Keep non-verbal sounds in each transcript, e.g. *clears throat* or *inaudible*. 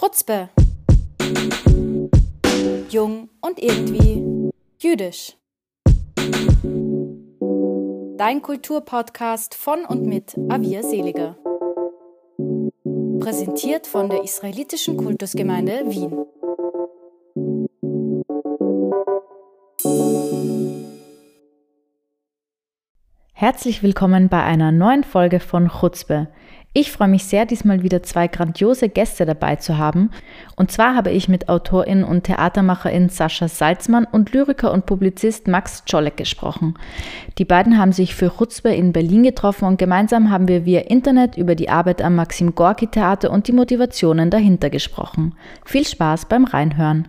Chutzpe. Jung und irgendwie jüdisch. Dein Kulturpodcast von und mit Avia Seliger. Präsentiert von der Israelitischen Kultusgemeinde Wien. Herzlich willkommen bei einer neuen Folge von Chutzpe. Ich freue mich sehr, diesmal wieder zwei grandiose Gäste dabei zu haben. Und zwar habe ich mit Autorin und Theatermacherin Sascha Salzmann und Lyriker und Publizist Max Czolek gesprochen. Die beiden haben sich für Chutzpe in Berlin getroffen und gemeinsam haben wir via Internet über die Arbeit am Maxim Gorki Theater und die Motivationen dahinter gesprochen. Viel Spaß beim Reinhören.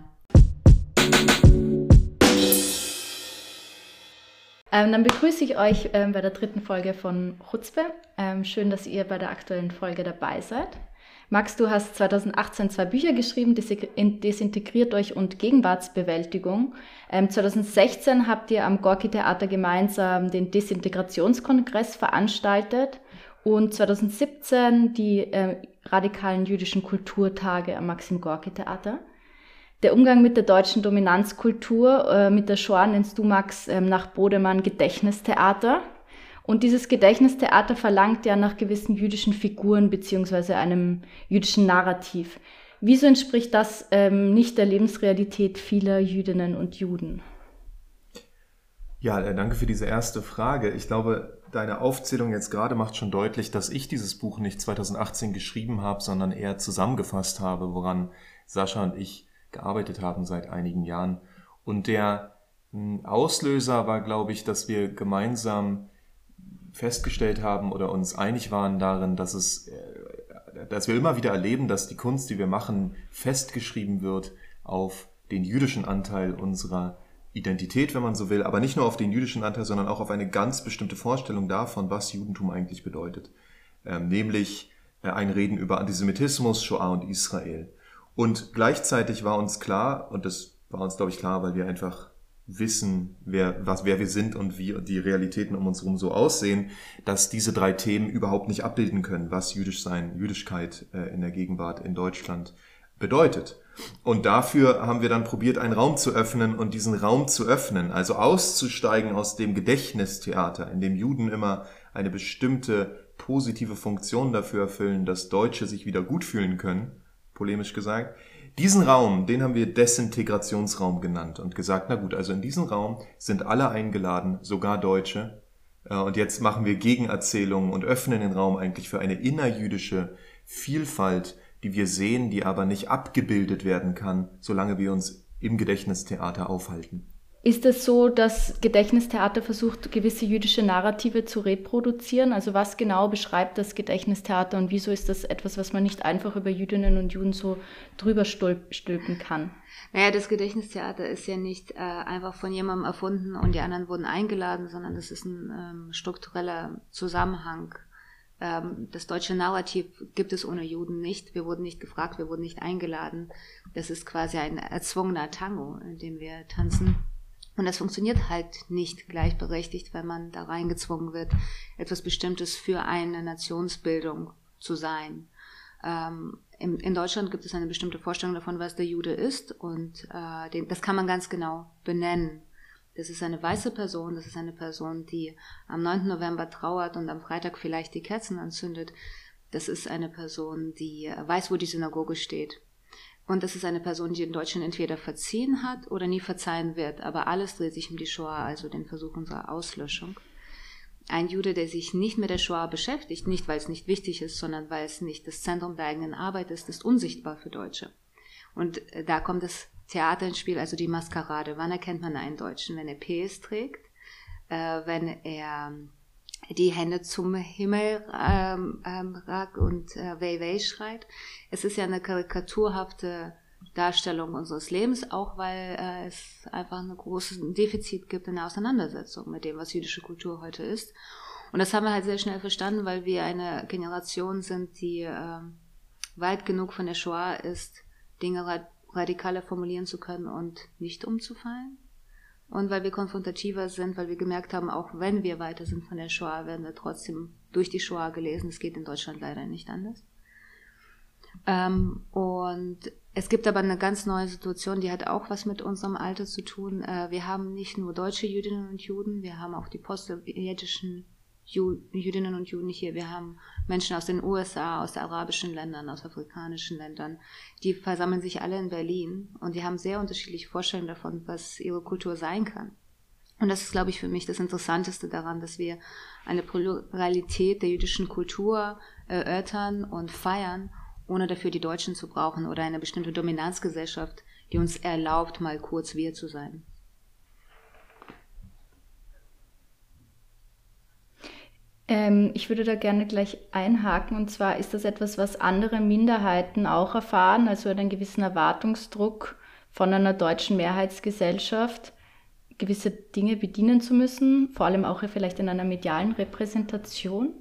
Ähm, dann begrüße ich euch ähm, bei der dritten Folge von Chutzpe. Ähm, schön, dass ihr bei der aktuellen Folge dabei seid. Max, du hast 2018 zwei Bücher geschrieben, Desintegriert euch und Gegenwartsbewältigung. 2016 ähm, habt ihr am Gorki Theater gemeinsam den Desintegrationskongress veranstaltet und 2017 die äh, radikalen jüdischen Kulturtage am Maxim Gorki Theater. Der Umgang mit der deutschen Dominanzkultur, äh, mit der Shoah nennst du, Max, ähm, nach Bodemann Gedächtnistheater. Und dieses Gedächtnistheater verlangt ja nach gewissen jüdischen Figuren beziehungsweise einem jüdischen Narrativ. Wieso entspricht das ähm, nicht der Lebensrealität vieler Jüdinnen und Juden? Ja, äh, danke für diese erste Frage. Ich glaube, deine Aufzählung jetzt gerade macht schon deutlich, dass ich dieses Buch nicht 2018 geschrieben habe, sondern eher zusammengefasst habe, woran Sascha und ich gearbeitet haben seit einigen Jahren. Und der hm, Auslöser war, glaube ich, dass wir gemeinsam festgestellt haben oder uns einig waren darin, dass es, äh, dass wir immer wieder erleben, dass die Kunst, die wir machen, festgeschrieben wird auf den jüdischen Anteil unserer Identität, wenn man so will, aber nicht nur auf den jüdischen Anteil, sondern auch auf eine ganz bestimmte Vorstellung davon, was Judentum eigentlich bedeutet. Ähm, nämlich äh, ein Reden über Antisemitismus, Shoah und Israel. Und gleichzeitig war uns klar, und das war uns, glaube ich, klar, weil wir einfach wissen, wer, was, wer wir sind und wie die Realitäten um uns herum so aussehen, dass diese drei Themen überhaupt nicht abbilden können, was jüdisch sein, Jüdischkeit äh, in der Gegenwart in Deutschland bedeutet. Und dafür haben wir dann probiert, einen Raum zu öffnen und diesen Raum zu öffnen, also auszusteigen aus dem Gedächtnistheater, in dem Juden immer eine bestimmte positive Funktion dafür erfüllen, dass Deutsche sich wieder gut fühlen können polemisch gesagt. Diesen Raum, den haben wir Desintegrationsraum genannt und gesagt, na gut, also in diesem Raum sind alle eingeladen, sogar Deutsche. Äh, und jetzt machen wir Gegenerzählungen und öffnen den Raum eigentlich für eine innerjüdische Vielfalt, die wir sehen, die aber nicht abgebildet werden kann, solange wir uns im Gedächtnistheater aufhalten. Ist es so, dass Gedächtnistheater versucht, gewisse jüdische Narrative zu reproduzieren? Also was genau beschreibt das Gedächtnistheater und wieso ist das etwas, was man nicht einfach über Jüdinnen und Juden so drüber stülpen kann? Naja, das Gedächtnistheater ist ja nicht äh, einfach von jemandem erfunden und die anderen wurden eingeladen, sondern das ist ein ähm, struktureller Zusammenhang. Ähm, das deutsche Narrativ gibt es ohne Juden nicht. Wir wurden nicht gefragt, wir wurden nicht eingeladen. Das ist quasi ein erzwungener Tango, in dem wir tanzen. Und das funktioniert halt nicht gleichberechtigt, wenn man da reingezwungen wird, etwas Bestimmtes für eine Nationsbildung zu sein. Ähm, in, in, Deutschland gibt es eine bestimmte Vorstellung davon, was der Jude ist und äh, den, das kann man ganz genau benennen. Das ist eine weiße Person, das ist eine Person, die am 9. November trauert und am Freitag vielleicht die Kerzen anzündet. Das ist eine Person, die weiß, wo die Synagoge steht. Und das ist eine Person, die in Deutschland entweder verziehen hat oder nie verzeihen wird. Aber alles dreht sich um die Shoah, also den Versuch unserer Auslöschung. Ein Jude, der sich nicht mit der Shoah beschäftigt, nicht weil es nicht wichtig ist, sondern weil es nicht das Zentrum der eigenen Arbeit ist, ist unsichtbar für Deutsche. Und äh, da kommt das Theater ins Spiel, also die Maskerade. Wann erkennt man einen Deutschen? Wenn er PS trägt, äh, wenn er die Hände zum Himmel ähm, ähm, ragt und äh, Wei Wei schreit. Es ist ja eine karikaturhafte Darstellung unseres Lebens, auch weil äh, es einfach ein großes Defizit gibt in der Auseinandersetzung mit dem, was jüdische Kultur heute ist. Und das haben wir halt sehr schnell verstanden, weil wir eine Generation sind, die äh, weit genug von der Shoah ist, Dinge radikaler formulieren zu können und nicht umzufallen und weil wir konfrontativer sind, weil wir gemerkt haben, auch wenn wir weiter sind von der Shoah, werden wir trotzdem durch die Shoah gelesen. Es geht in Deutschland leider nicht anders. Ähm, und es gibt aber eine ganz neue Situation, die hat auch was mit unserem Alter zu tun. Äh, wir haben nicht nur deutsche Jüdinnen und Juden, wir haben auch die postsowjetischen Jüdinnen und Juden hier. Wir haben Menschen aus den USA, aus arabischen Ländern, aus afrikanischen Ländern. Die versammeln sich alle in Berlin und die haben sehr unterschiedliche Vorstellungen davon, was ihre Kultur sein kann. Und das ist, glaube ich, für mich das Interessanteste daran, dass wir eine Pluralität der jüdischen Kultur erörtern und feiern, ohne dafür die Deutschen zu brauchen oder eine bestimmte Dominanzgesellschaft, die uns erlaubt, mal kurz wir zu sein. Ähm, ich würde da gerne gleich einhaken. Und zwar ist das etwas, was andere Minderheiten auch erfahren, also einen gewissen Erwartungsdruck von einer deutschen Mehrheitsgesellschaft gewisse Dinge bedienen zu müssen, vor allem auch vielleicht in einer medialen Repräsentation?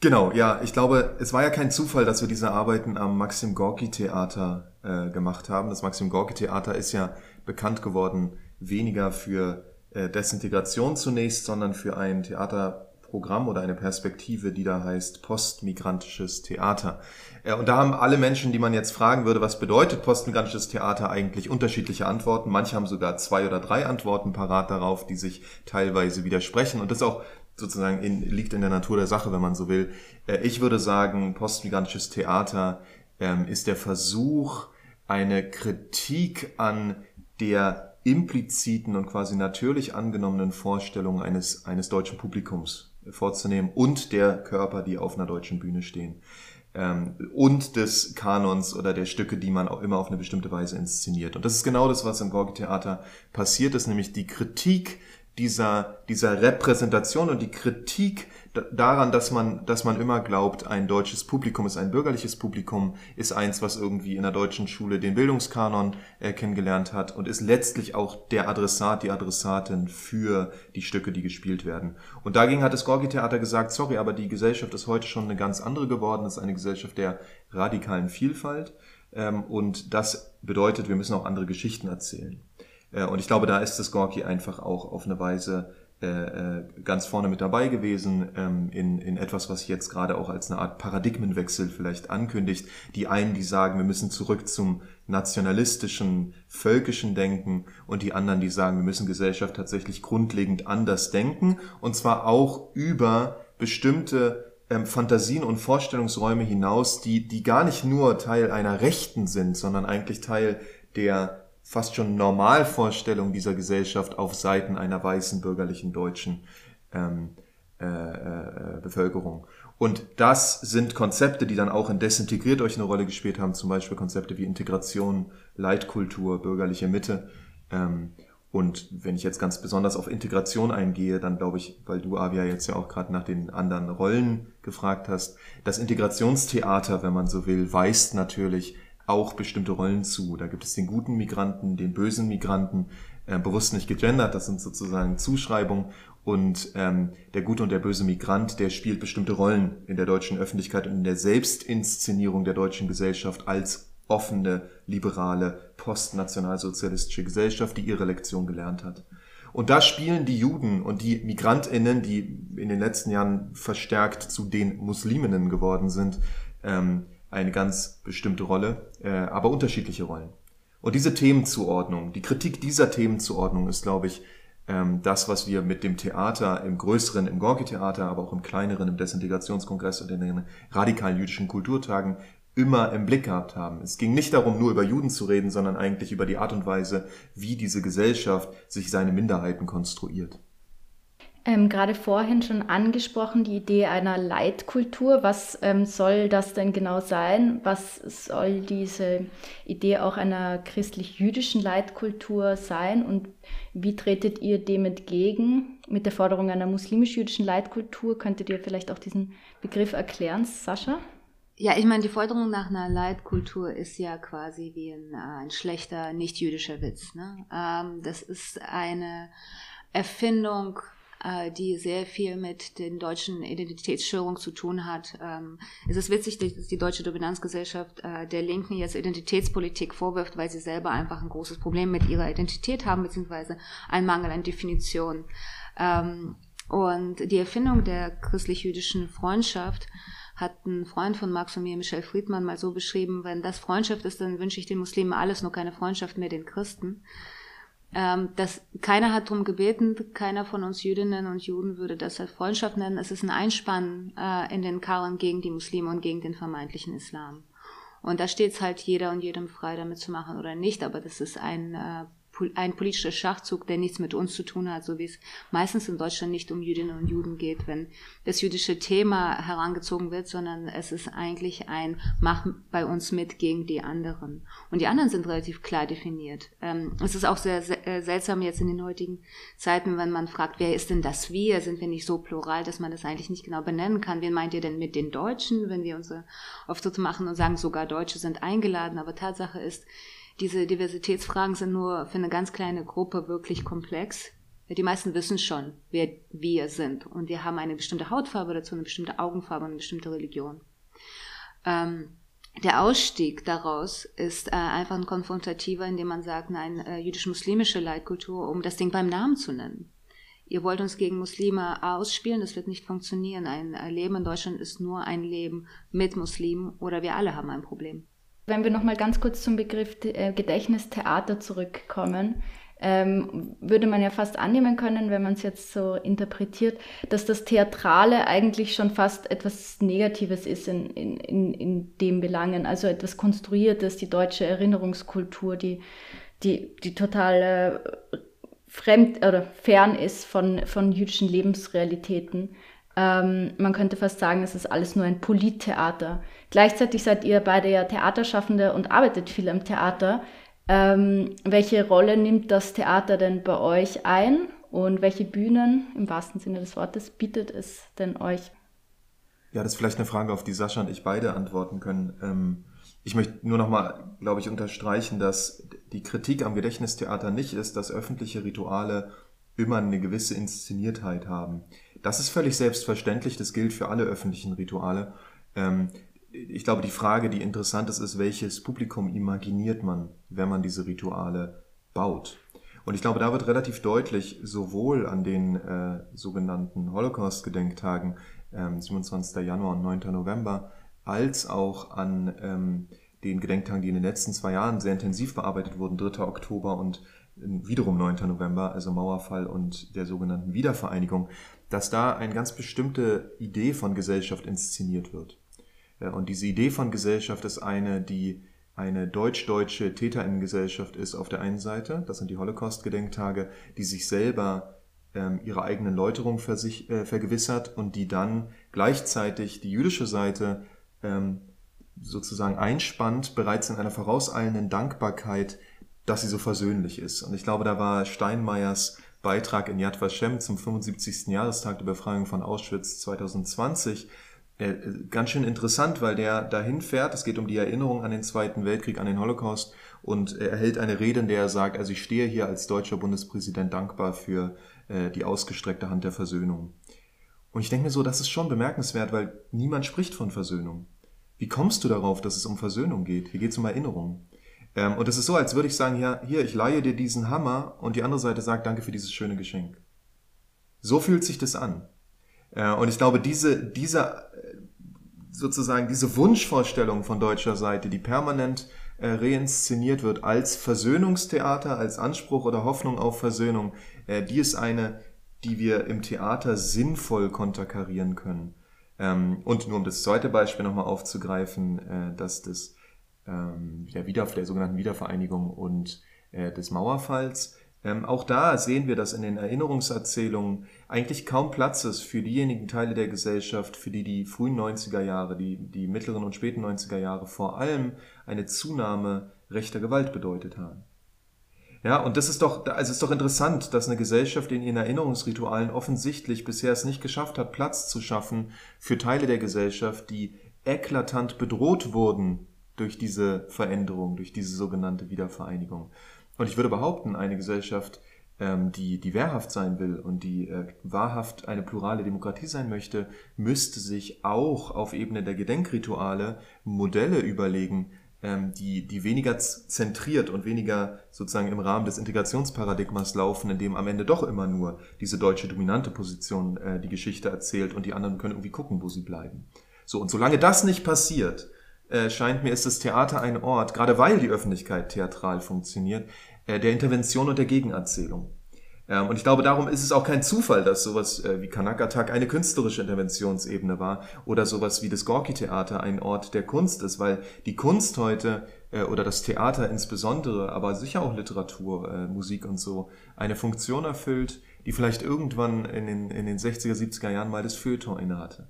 Genau, ja, ich glaube, es war ja kein Zufall, dass wir diese Arbeiten am Maxim Gorki Theater äh, gemacht haben. Das Maxim Gorki Theater ist ja bekannt geworden weniger für Desintegration zunächst, sondern für ein Theaterprogramm oder eine Perspektive, die da heißt postmigrantisches Theater. Äh, und da haben alle Menschen, die man jetzt fragen würde, was bedeutet postmigrantisches Theater eigentlich, unterschiedliche Antworten. Manche haben sogar zwei oder drei Antworten parat darauf, die sich teilweise widersprechen. Und das auch sozusagen in, liegt in der Natur der Sache, wenn man so will. Äh, ich würde sagen, postmigrantisches Theater ähm, ist der Versuch, eine Kritik an der impliziten und quasi natürlich angenommenen Vorstellung eines, eines deutschen Publikums vorzunehmen und der Körper, die auf einer deutschen Bühne stehen ähm, und des Kanons oder der Stücke, die man auch immer auf eine bestimmte Weise inszeniert. Und das ist genau das, was im Gorki-Theater passiert ist, nämlich die Kritik dieser, dieser Repräsentation und die Kritik daran, dass man, dass man immer glaubt, ein deutsches Publikum ist ein bürgerliches Publikum, ist eins, was irgendwie in der deutschen Schule den Bildungskanon äh, kennengelernt hat und ist letztlich auch der Adressat, die Adressatin für die Stücke, die gespielt werden. Und dagegen hat das Gorgi-Theater gesagt, sorry, aber die Gesellschaft ist heute schon eine ganz andere geworden, ist eine Gesellschaft der radikalen Vielfalt ähm, und das bedeutet, wir müssen auch andere Geschichten erzählen. Äh, und ich glaube, da ist das Gorki einfach auch auf eine Weise äh, äh, ganz vorne mit dabei gewesen ähm, in, in etwas, was jetzt gerade auch als eine Art Paradigmenwechsel vielleicht ankündigt. Die einen, die sagen, wir müssen zurück zum nationalistischen, völkischen Denken und die anderen, die sagen, wir müssen Gesellschaft tatsächlich grundlegend anders denken und zwar auch über bestimmte ähm, Fantasien und Vorstellungsräume hinaus, die, die gar nicht nur Teil einer Rechten sind, sondern eigentlich Teil der fast schon Normalvorstellung dieser Gesellschaft auf Seiten einer weißen bürgerlichen deutschen ähm, äh, äh, Bevölkerung. Und das sind Konzepte, die dann auch in Desintegriert euch eine Rolle gespielt haben, zum Beispiel Konzepte wie Integration, Leitkultur, bürgerliche Mitte. Ähm, und wenn ich jetzt ganz besonders auf Integration eingehe, dann glaube ich, weil du, Avia, jetzt ja auch gerade nach den anderen Rollen gefragt hast, das Integrationstheater, wenn man so will, weist natürlich auch bestimmte Rollen zu. Da gibt es den guten Migranten, den bösen Migranten, äh, bewusst nicht gegendert, das sind sozusagen Zuschreibungen. Und ähm, der gute und der böse Migrant, der spielt bestimmte Rollen in der deutschen Öffentlichkeit und in der Selbstinszenierung der deutschen Gesellschaft als offene, liberale, postnationalsozialistische Gesellschaft, die ihre Lektion gelernt hat. Und da spielen die Juden und die Migrantinnen, die in den letzten Jahren verstärkt zu den Musliminnen geworden sind, ähm, eine ganz bestimmte Rolle, äh, aber unterschiedliche Rollen. Und diese Themenzuordnung, die Kritik dieser Themenzuordnung ist, glaube ich, ähm, das, was wir mit dem Theater im größeren, im Gorki-Theater, aber auch im kleineren, im Desintegrationskongress und in den radikalen jüdischen Kulturtagen immer im Blick gehabt haben. Es ging nicht darum, nur über Juden zu reden, sondern eigentlich über die Art und Weise, wie diese Gesellschaft sich seine Minderheiten konstruiert. Ähm, gerade vorhin schon angesprochen, die Idee einer Leitkultur. Was ähm, soll das denn genau sein? Was soll diese Idee auch einer christlich-jüdischen Leitkultur sein? Und wie tretet ihr dem entgegen mit der Forderung einer muslimisch-jüdischen Leitkultur? Könntet ihr vielleicht auch diesen Begriff erklären, Sascha? Ja, ich meine, die Forderung nach einer Leitkultur ist ja quasi wie ein, ein schlechter nicht-jüdischer Witz. Ne? Ähm, das ist eine Erfindung äh, die sehr viel mit den deutschen Identitätsstörungen zu tun hat. Ähm, es ist witzig, dass die deutsche Dominanzgesellschaft äh, der Linken jetzt Identitätspolitik vorwirft, weil sie selber einfach ein großes Problem mit ihrer Identität haben, beziehungsweise einen Mangel an Definition. Ähm, und die Erfindung der christlich-jüdischen Freundschaft hat ein Freund von Max und mir, Michel Friedmann, mal so beschrieben, wenn das Freundschaft ist, dann wünsche ich den Muslimen alles, nur keine Freundschaft mehr den Christen. Ähm, das, keiner hat darum gebeten, keiner von uns Jüdinnen und Juden würde das als Freundschaft nennen. Es ist ein Einspann äh, in den Karren gegen die Muslime und gegen den vermeintlichen Islam. Und da steht es halt jeder und jedem frei, damit zu machen oder nicht, aber das ist ein äh, ein politischer Schachzug, der nichts mit uns zu tun hat, so wie es meistens in Deutschland nicht um Jüdinnen und Juden geht, wenn das jüdische Thema herangezogen wird, sondern es ist eigentlich ein Mach bei uns mit gegen die anderen. Und die anderen sind relativ klar definiert. Ähm, es ist auch sehr, äh, seltsam jetzt in den heutigen Zeiten, wenn man fragt, wer ist denn das Wir? Sind wir nicht so plural, dass man das eigentlich nicht genau benennen kann? Wen meint ihr denn mit den Deutschen, wenn wir unsere Auftritte machen und sagen, sogar Deutsche sind eingeladen? Aber Tatsache ist, diese Diversitätsfragen sind nur für eine ganz kleine Gruppe wirklich komplex. Die meisten wissen schon, wer wir sind. Und wir haben eine bestimmte Hautfarbe dazu, eine bestimmte Augenfarbe und eine bestimmte Religion. Ähm, der Ausstieg daraus ist äh, einfach ein konfrontativer, indem man sagt, nein, äh, jüdisch-muslimische Leitkultur, um das Ding beim Namen zu nennen. Ihr wollt uns gegen Muslime ausspielen, das wird nicht funktionieren. Ein Leben in Deutschland ist nur ein Leben mit Muslimen oder wir alle haben ein Problem. Wenn wir nochmal ganz kurz zum Begriff äh, Gedächtnistheater zurückkommen, ähm, würde man ja fast annehmen können, wenn man es jetzt so interpretiert, dass das Theatrale eigentlich schon fast etwas Negatives ist in, in, in, in dem Belangen, also etwas Konstruiertes, die deutsche Erinnerungskultur, die, die, die total äh, fremd oder fern ist von, von jüdischen Lebensrealitäten. Ähm, man könnte fast sagen, es ist alles nur ein Polittheater. Gleichzeitig seid ihr beide ja Theaterschaffende und arbeitet viel am Theater. Ähm, welche Rolle nimmt das Theater denn bei euch ein und welche Bühnen im wahrsten Sinne des Wortes bietet es denn euch? Ja, das ist vielleicht eine Frage, auf die Sascha und ich beide antworten können. Ähm, ich möchte nur nochmal, glaube ich, unterstreichen, dass die Kritik am Gedächtnistheater nicht ist, dass öffentliche Rituale immer eine gewisse Inszeniertheit haben. Das ist völlig selbstverständlich, das gilt für alle öffentlichen Rituale. Ähm, ich glaube, die Frage, die interessant ist, ist, welches Publikum imaginiert man, wenn man diese Rituale baut. Und ich glaube, da wird relativ deutlich, sowohl an den äh, sogenannten Holocaust-Gedenktagen, ähm, 27. Januar und 9. November, als auch an ähm, den Gedenktagen, die in den letzten zwei Jahren sehr intensiv bearbeitet wurden, 3. Oktober und wiederum 9. November, also Mauerfall und der sogenannten Wiedervereinigung, dass da eine ganz bestimmte Idee von Gesellschaft inszeniert wird. Und diese Idee von Gesellschaft ist eine, die eine deutsch-deutsche Täterinnengesellschaft ist auf der einen Seite, das sind die Holocaust-Gedenktage, die sich selber ähm, ihre eigenen Läuterung äh, vergewissert und die dann gleichzeitig die jüdische Seite ähm, sozusagen einspannt, bereits in einer vorauseilenden Dankbarkeit dass sie so versöhnlich ist. Und ich glaube, da war Steinmeiers Beitrag in Yad Vashem zum 75. Jahrestag der Befreiung von Auschwitz 2020 äh, ganz schön interessant, weil der dahin fährt. Es geht um die Erinnerung an den Zweiten Weltkrieg, an den Holocaust und er hält eine Rede, in der er sagt, also ich stehe hier als deutscher Bundespräsident dankbar für äh, die ausgestreckte Hand der Versöhnung. Und ich denke mir so, das ist schon bemerkenswert, weil niemand spricht von Versöhnung. Wie kommst du darauf, dass es um Versöhnung geht? Hier geht es um Erinnerung. Ähm, und es ist so, als würde ich sagen, ja, hier, ich leihe dir diesen Hammer und die andere Seite sagt, danke für dieses schöne Geschenk. So fühlt sich das an. Äh, und ich glaube, diese, diese, äh, sozusagen, diese Wunschvorstellung von deutscher Seite, die permanent äh, reinszeniert wird als Versöhnungstheater, als Anspruch oder Hoffnung auf Versöhnung, die ist eine, die wir im Theater sinnvoll konterkarieren können. Ähm, und nur um das zweite Beispiel nochmal aufzugreifen, dass das ähm, der, Wieder der sogenannten Wiedervereinigung und des Mauerfalls. Ähm, auch da sehen wir, dass in den Erinnerungserzählungen eigentlich kaum Platz ist für diejenigen Teile der Gesellschaft, für die die frühen 90er Jahre, die, die mittleren und späten 90er Jahre vor allem eine Zunahme rechter Gewalt bedeutet haben. Ja, und das ist doch, also es ist doch interessant, dass eine Gesellschaft in ihren Erinnerungsritualen offensichtlich bisher es nicht geschafft hat, Platz zu schaffen für Teile der Gesellschaft, die eklatant bedroht wurden durch diese Veränderung, durch diese sogenannte Wiedervereinigung. Und ich würde behaupten, eine Gesellschaft, ähm, die, die wehrhaft sein will und die äh, wahrhaft eine plurale Demokratie sein möchte, müsste sich auch auf Ebene der Gedenkrituale Modelle überlegen, ähm, die, die weniger zentriert und weniger sozusagen im Rahmen des Integrationsparadigmas laufen, in dem am Ende doch immer nur diese deutsche dominante Position äh, die Geschichte erzählt und die anderen können irgendwie gucken, wo sie bleiben. So, und solange das nicht passiert, äh, scheint mir, ist das Theater ein Ort, gerade weil die Öffentlichkeit theatral funktioniert, der Intervention und der Gegenerzählung. Ähm, und ich glaube, darum ist es auch kein Zufall, dass sowas äh, wie Kanakatak eine künstlerische Interventionsebene war oder sowas wie das Gorki-Theater ein Ort der Kunst ist, weil die Kunst heute äh, oder das Theater insbesondere, aber sicher auch Literatur, äh, Musik und so, eine Funktion erfüllt, die vielleicht irgendwann in den, in den 60er, 70er Jahren mal das Feuilleton innehatte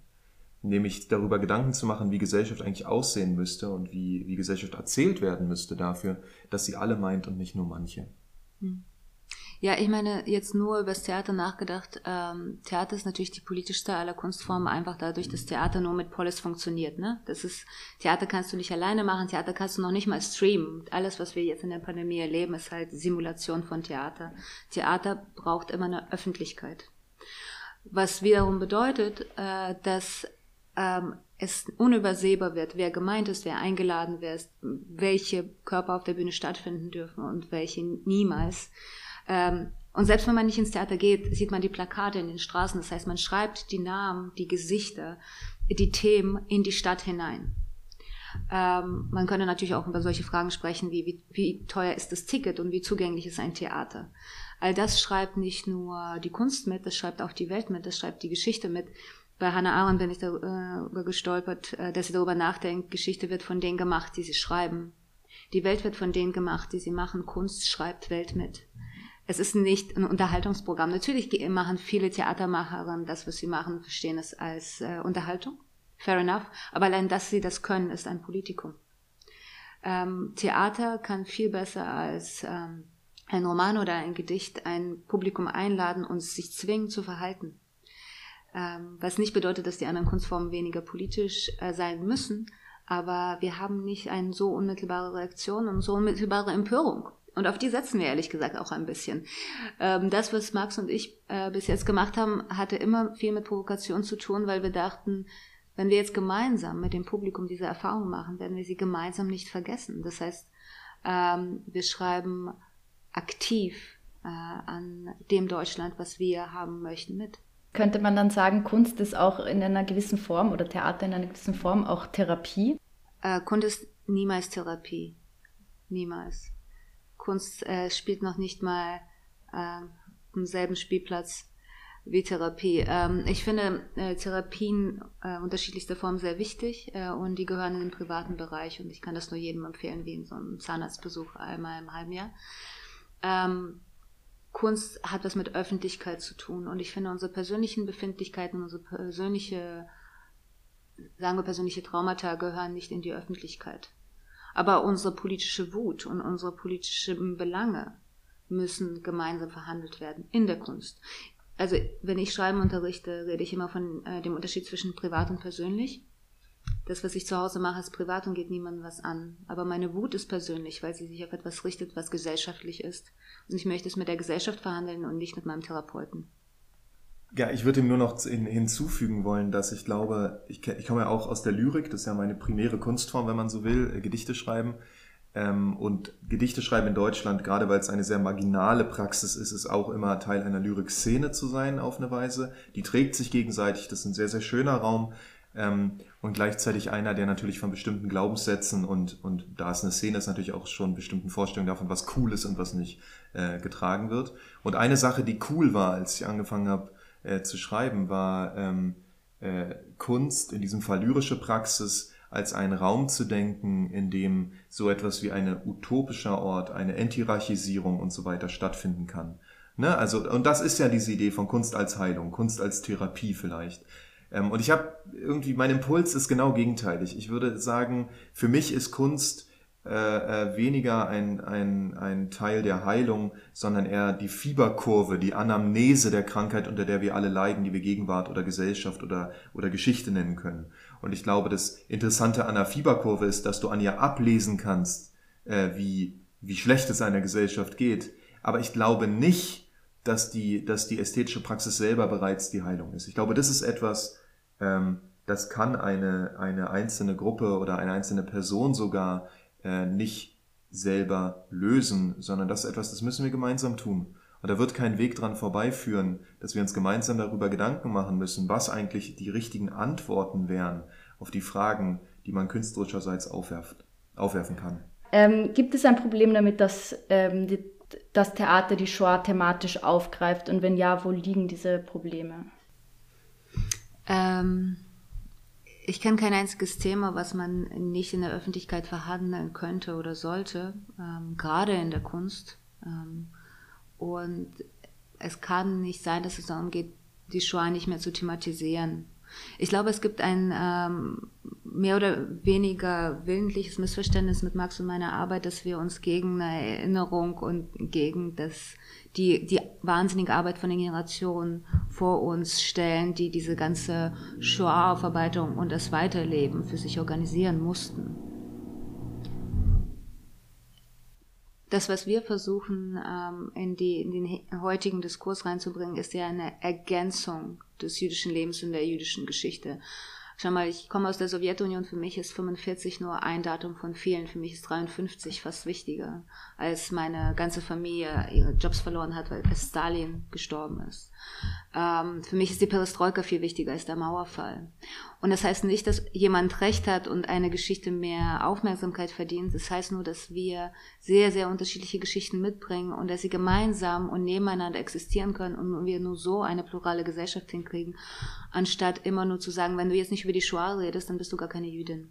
nämlich darüber Gedanken zu machen, wie Gesellschaft eigentlich aussehen müsste und wie, wie Gesellschaft erzählt werden müsste dafür, dass sie alle meint und nicht nur manche. Hm. Ja, ich meine, jetzt nur über das Theater nachgedacht. Ähm, Theater ist natürlich die politischste aller Kunstformen, einfach dadurch, dass Theater nur mit Polis funktioniert. Ne? Das ist, Theater kannst du nicht alleine machen, Theater kannst du noch nicht mal streamen. Alles, was wir jetzt in der Pandemie erleben, ist halt Simulation von Theater. Theater braucht immer eine Öffentlichkeit. Was wiederum bedeutet, äh, dass ähm, es unübersehbar wird, wer gemeint ist, wer eingeladen wird, welche Körper auf der Bühne stattfinden dürfen und welche niemals. Ähm, und selbst wenn man nicht ins Theater geht, sieht man die Plakate in den Straßen. Das heißt, man schreibt die Namen, die Gesichter, die Themen in die Stadt hinein. Ähm, man könnte natürlich auch über solche Fragen sprechen, wie, wie, wie teuer ist das Ticket und wie zugänglich ist ein Theater. All das schreibt nicht nur die Kunst mit, das schreibt auch die Welt mit, das schreibt die Geschichte mit bei Hannah Arendt bin ich darüber äh, gestolpert, äh, dass sie darüber nachdenkt, Geschichte wird von denen gemacht, die sie schreiben. Die Welt wird von denen gemacht, die sie machen. Kunst schreibt Welt mit. Es ist nicht ein Unterhaltungsprogramm. Natürlich machen viele Theatermacherinnen das, was sie machen, verstehen es als äh, Unterhaltung. Fair enough. Aber allein, dass sie das können, ist ein Politikum. Ähm, Theater kann viel besser als ähm, ein Roman oder ein Gedicht ein Publikum einladen und sich zwingen zu verhalten. Ähm, was nicht bedeutet, dass die anderen Kunstformen weniger politisch äh, sein müssen, aber wir haben nicht eine so unmittelbare Reaktion und so unmittelbare Empörung. Und auf die setzen wir ehrlich gesagt auch ein bisschen. Ähm, das, was Max und ich äh, bis jetzt gemacht haben, hatte immer viel mit Provokation zu tun, weil wir dachten, wenn wir jetzt gemeinsam mit dem Publikum diese Erfahrung machen, werden wir sie gemeinsam nicht vergessen. Das heißt, ähm, wir schreiben aktiv äh, an dem Deutschland, was wir haben möchten, mit könnte man dann sagen, Kunst ist auch in einer gewissen Form oder Theater in einer gewissen Form auch Therapie? Äh, Kunst ist niemals Therapie. Niemals. Kunst äh, spielt noch nicht mal äh, im selben Spielplatz wie Therapie. Ähm, ich finde äh, Therapien äh, unterschiedlichster Form sehr wichtig äh, und die gehören in den privaten Bereich und ich kann das nur jedem empfehlen, wie in so einem Zahnarztbesuch einmal im halben Jahr. Ähm, Kunst hat was mit Öffentlichkeit zu tun. Und ich finde, unsere persönlichen Befindlichkeiten, unsere persönliche, sagen wir persönliche Traumata gehören nicht in die Öffentlichkeit. Aber unsere politische Wut und unsere politischen Belange müssen gemeinsam verhandelt werden in der Kunst. Also wenn ich Schreiben unterrichte, rede ich immer von äh, dem Unterschied zwischen privat und persönlich das, was ich zu Hause mache, ist privat und geht niemandem was an. Aber meine Wut ist persönlich, weil sie sich auf etwas richtet, was gesellschaftlich ist. Und ich möchte es mit der Gesellschaft verhandeln und nicht mit meinem Therapeuten. Ja, ich würde ihm nur noch hinzufügen wollen, dass ich glaube, ich, ich komme ja auch aus der Lyrik, das ist ja meine primäre Kunstform, wenn man so will, äh, Gedichte schreiben. Ähm, und Gedichte schreiben in Deutschland, gerade weil es eine sehr marginale Praxis ist, ist auch immer Teil einer Lyrikszene zu sein auf eine Weise. Die trägt sich gegenseitig, das ist ein sehr, sehr schöner Raum ähm, und gleichzeitig einer, der natürlich von bestimmten Glaubenssätzen und, und da ist eine Szene, ist natürlich auch schon bestimmten Vorstellungen davon, was cool ist und was nicht äh, getragen wird. Und eine Sache, die cool war, als ich angefangen habe äh, zu schreiben, war ähm, äh, Kunst, in diesem Fall lyrische Praxis, als einen Raum zu denken, in dem so etwas wie eine utopischer Ort, eine Enthierarchisierung und so weiter stattfinden kann. Ne? Also, und das ist ja diese Idee von Kunst als Heilung, Kunst als Therapie vielleicht. Ähm, und ich habe irgendwie, mein Impuls ist genau gegenteilig. Ich würde sagen, für mich ist Kunst äh, äh, weniger ein, ein, ein Teil der Heilung, sondern eher die Fieberkurve, die Anamnese der Krankheit, unter der wir alle leiden, die wir Gegenwart oder Gesellschaft oder, oder Geschichte nennen können. Und ich glaube, das Interessante an der Fieberkurve ist, dass du an ihr ablesen kannst, äh, wie, wie schlecht es einer Gesellschaft geht. Aber ich glaube nicht, dass die, dass die ästhetische Praxis selber bereits die Heilung ist. Ich glaube, das ist etwas, das kann eine, eine einzelne Gruppe oder eine einzelne Person sogar äh, nicht selber lösen, sondern das ist etwas, das müssen wir gemeinsam tun. Und da wird kein Weg dran vorbeiführen, dass wir uns gemeinsam darüber Gedanken machen müssen, was eigentlich die richtigen Antworten wären auf die Fragen, die man künstlerischerseits aufwerft, aufwerfen kann. Ähm, gibt es ein Problem damit, dass ähm, die, das Theater die Shoah thematisch aufgreift? Und wenn ja, wo liegen diese Probleme? Ähm, ich kenne kein einziges Thema, was man nicht in der Öffentlichkeit verhandeln könnte oder sollte, ähm, gerade in der Kunst. Ähm, und es kann nicht sein, dass es darum geht, die Shoah nicht mehr zu thematisieren. Ich glaube, es gibt ein ähm, mehr oder weniger willentliches Missverständnis mit Max und meiner Arbeit, dass wir uns gegen eine Erinnerung und gegen das, die, die wahnsinnige Arbeit von den Generationen vor uns stellen, die diese ganze Shoah-Aufarbeitung und das Weiterleben für sich organisieren mussten. das, was wir versuchen ähm, in, die, in den heutigen Diskurs reinzubringen, ist ja eine Ergänzung des jüdischen Lebens und der jüdischen Geschichte. Schau mal, ich komme aus der Sowjetunion, für mich ist 45 nur ein Datum von vielen, für mich ist 53 fast wichtiger, als meine ganze Familie ihre Jobs verloren hat, weil Stalin gestorben ist. Ähm, für mich ist die Perestroika viel wichtiger als der Mauerfall. Und das heißt nicht, dass jemand Recht hat und eine Geschichte mehr Aufmerksamkeit verdient. Das heißt nur, dass wir sehr, sehr unterschiedliche Geschichten mitbringen und dass sie gemeinsam und nebeneinander existieren können und wir nur so eine plurale Gesellschaft hinkriegen, anstatt immer nur zu sagen, wenn du jetzt nicht über die Shoah redest, dann bist du gar keine Jüdin.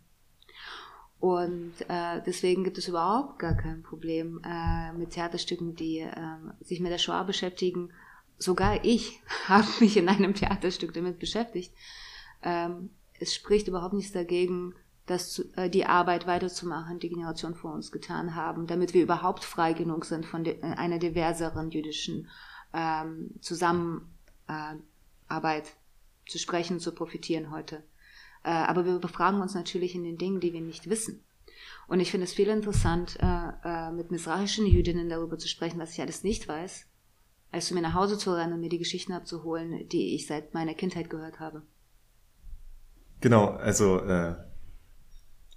Und äh, deswegen gibt es überhaupt gar kein Problem äh, mit Theaterstücken, die äh, sich mit der Shoah beschäftigen. Sogar ich *laughs* habe mich in einem Theaterstück damit beschäftigt. Ähm, es spricht überhaupt nichts dagegen, das, äh, die Arbeit weiterzumachen, die Generationen vor uns getan haben, damit wir überhaupt frei genug sind, von de, äh, einer diverseren jüdischen ähm, Zusammenarbeit zu sprechen, zu profitieren heute. Äh, aber wir befragen uns natürlich in den Dingen, die wir nicht wissen. Und ich finde es viel interessant, äh, äh, mit misrachischen Jüdinnen darüber zu sprechen, was ich alles nicht weiß, als zu mir nach Hause zu rennen und mir die Geschichten abzuholen, die ich seit meiner Kindheit gehört habe. Genau, also äh,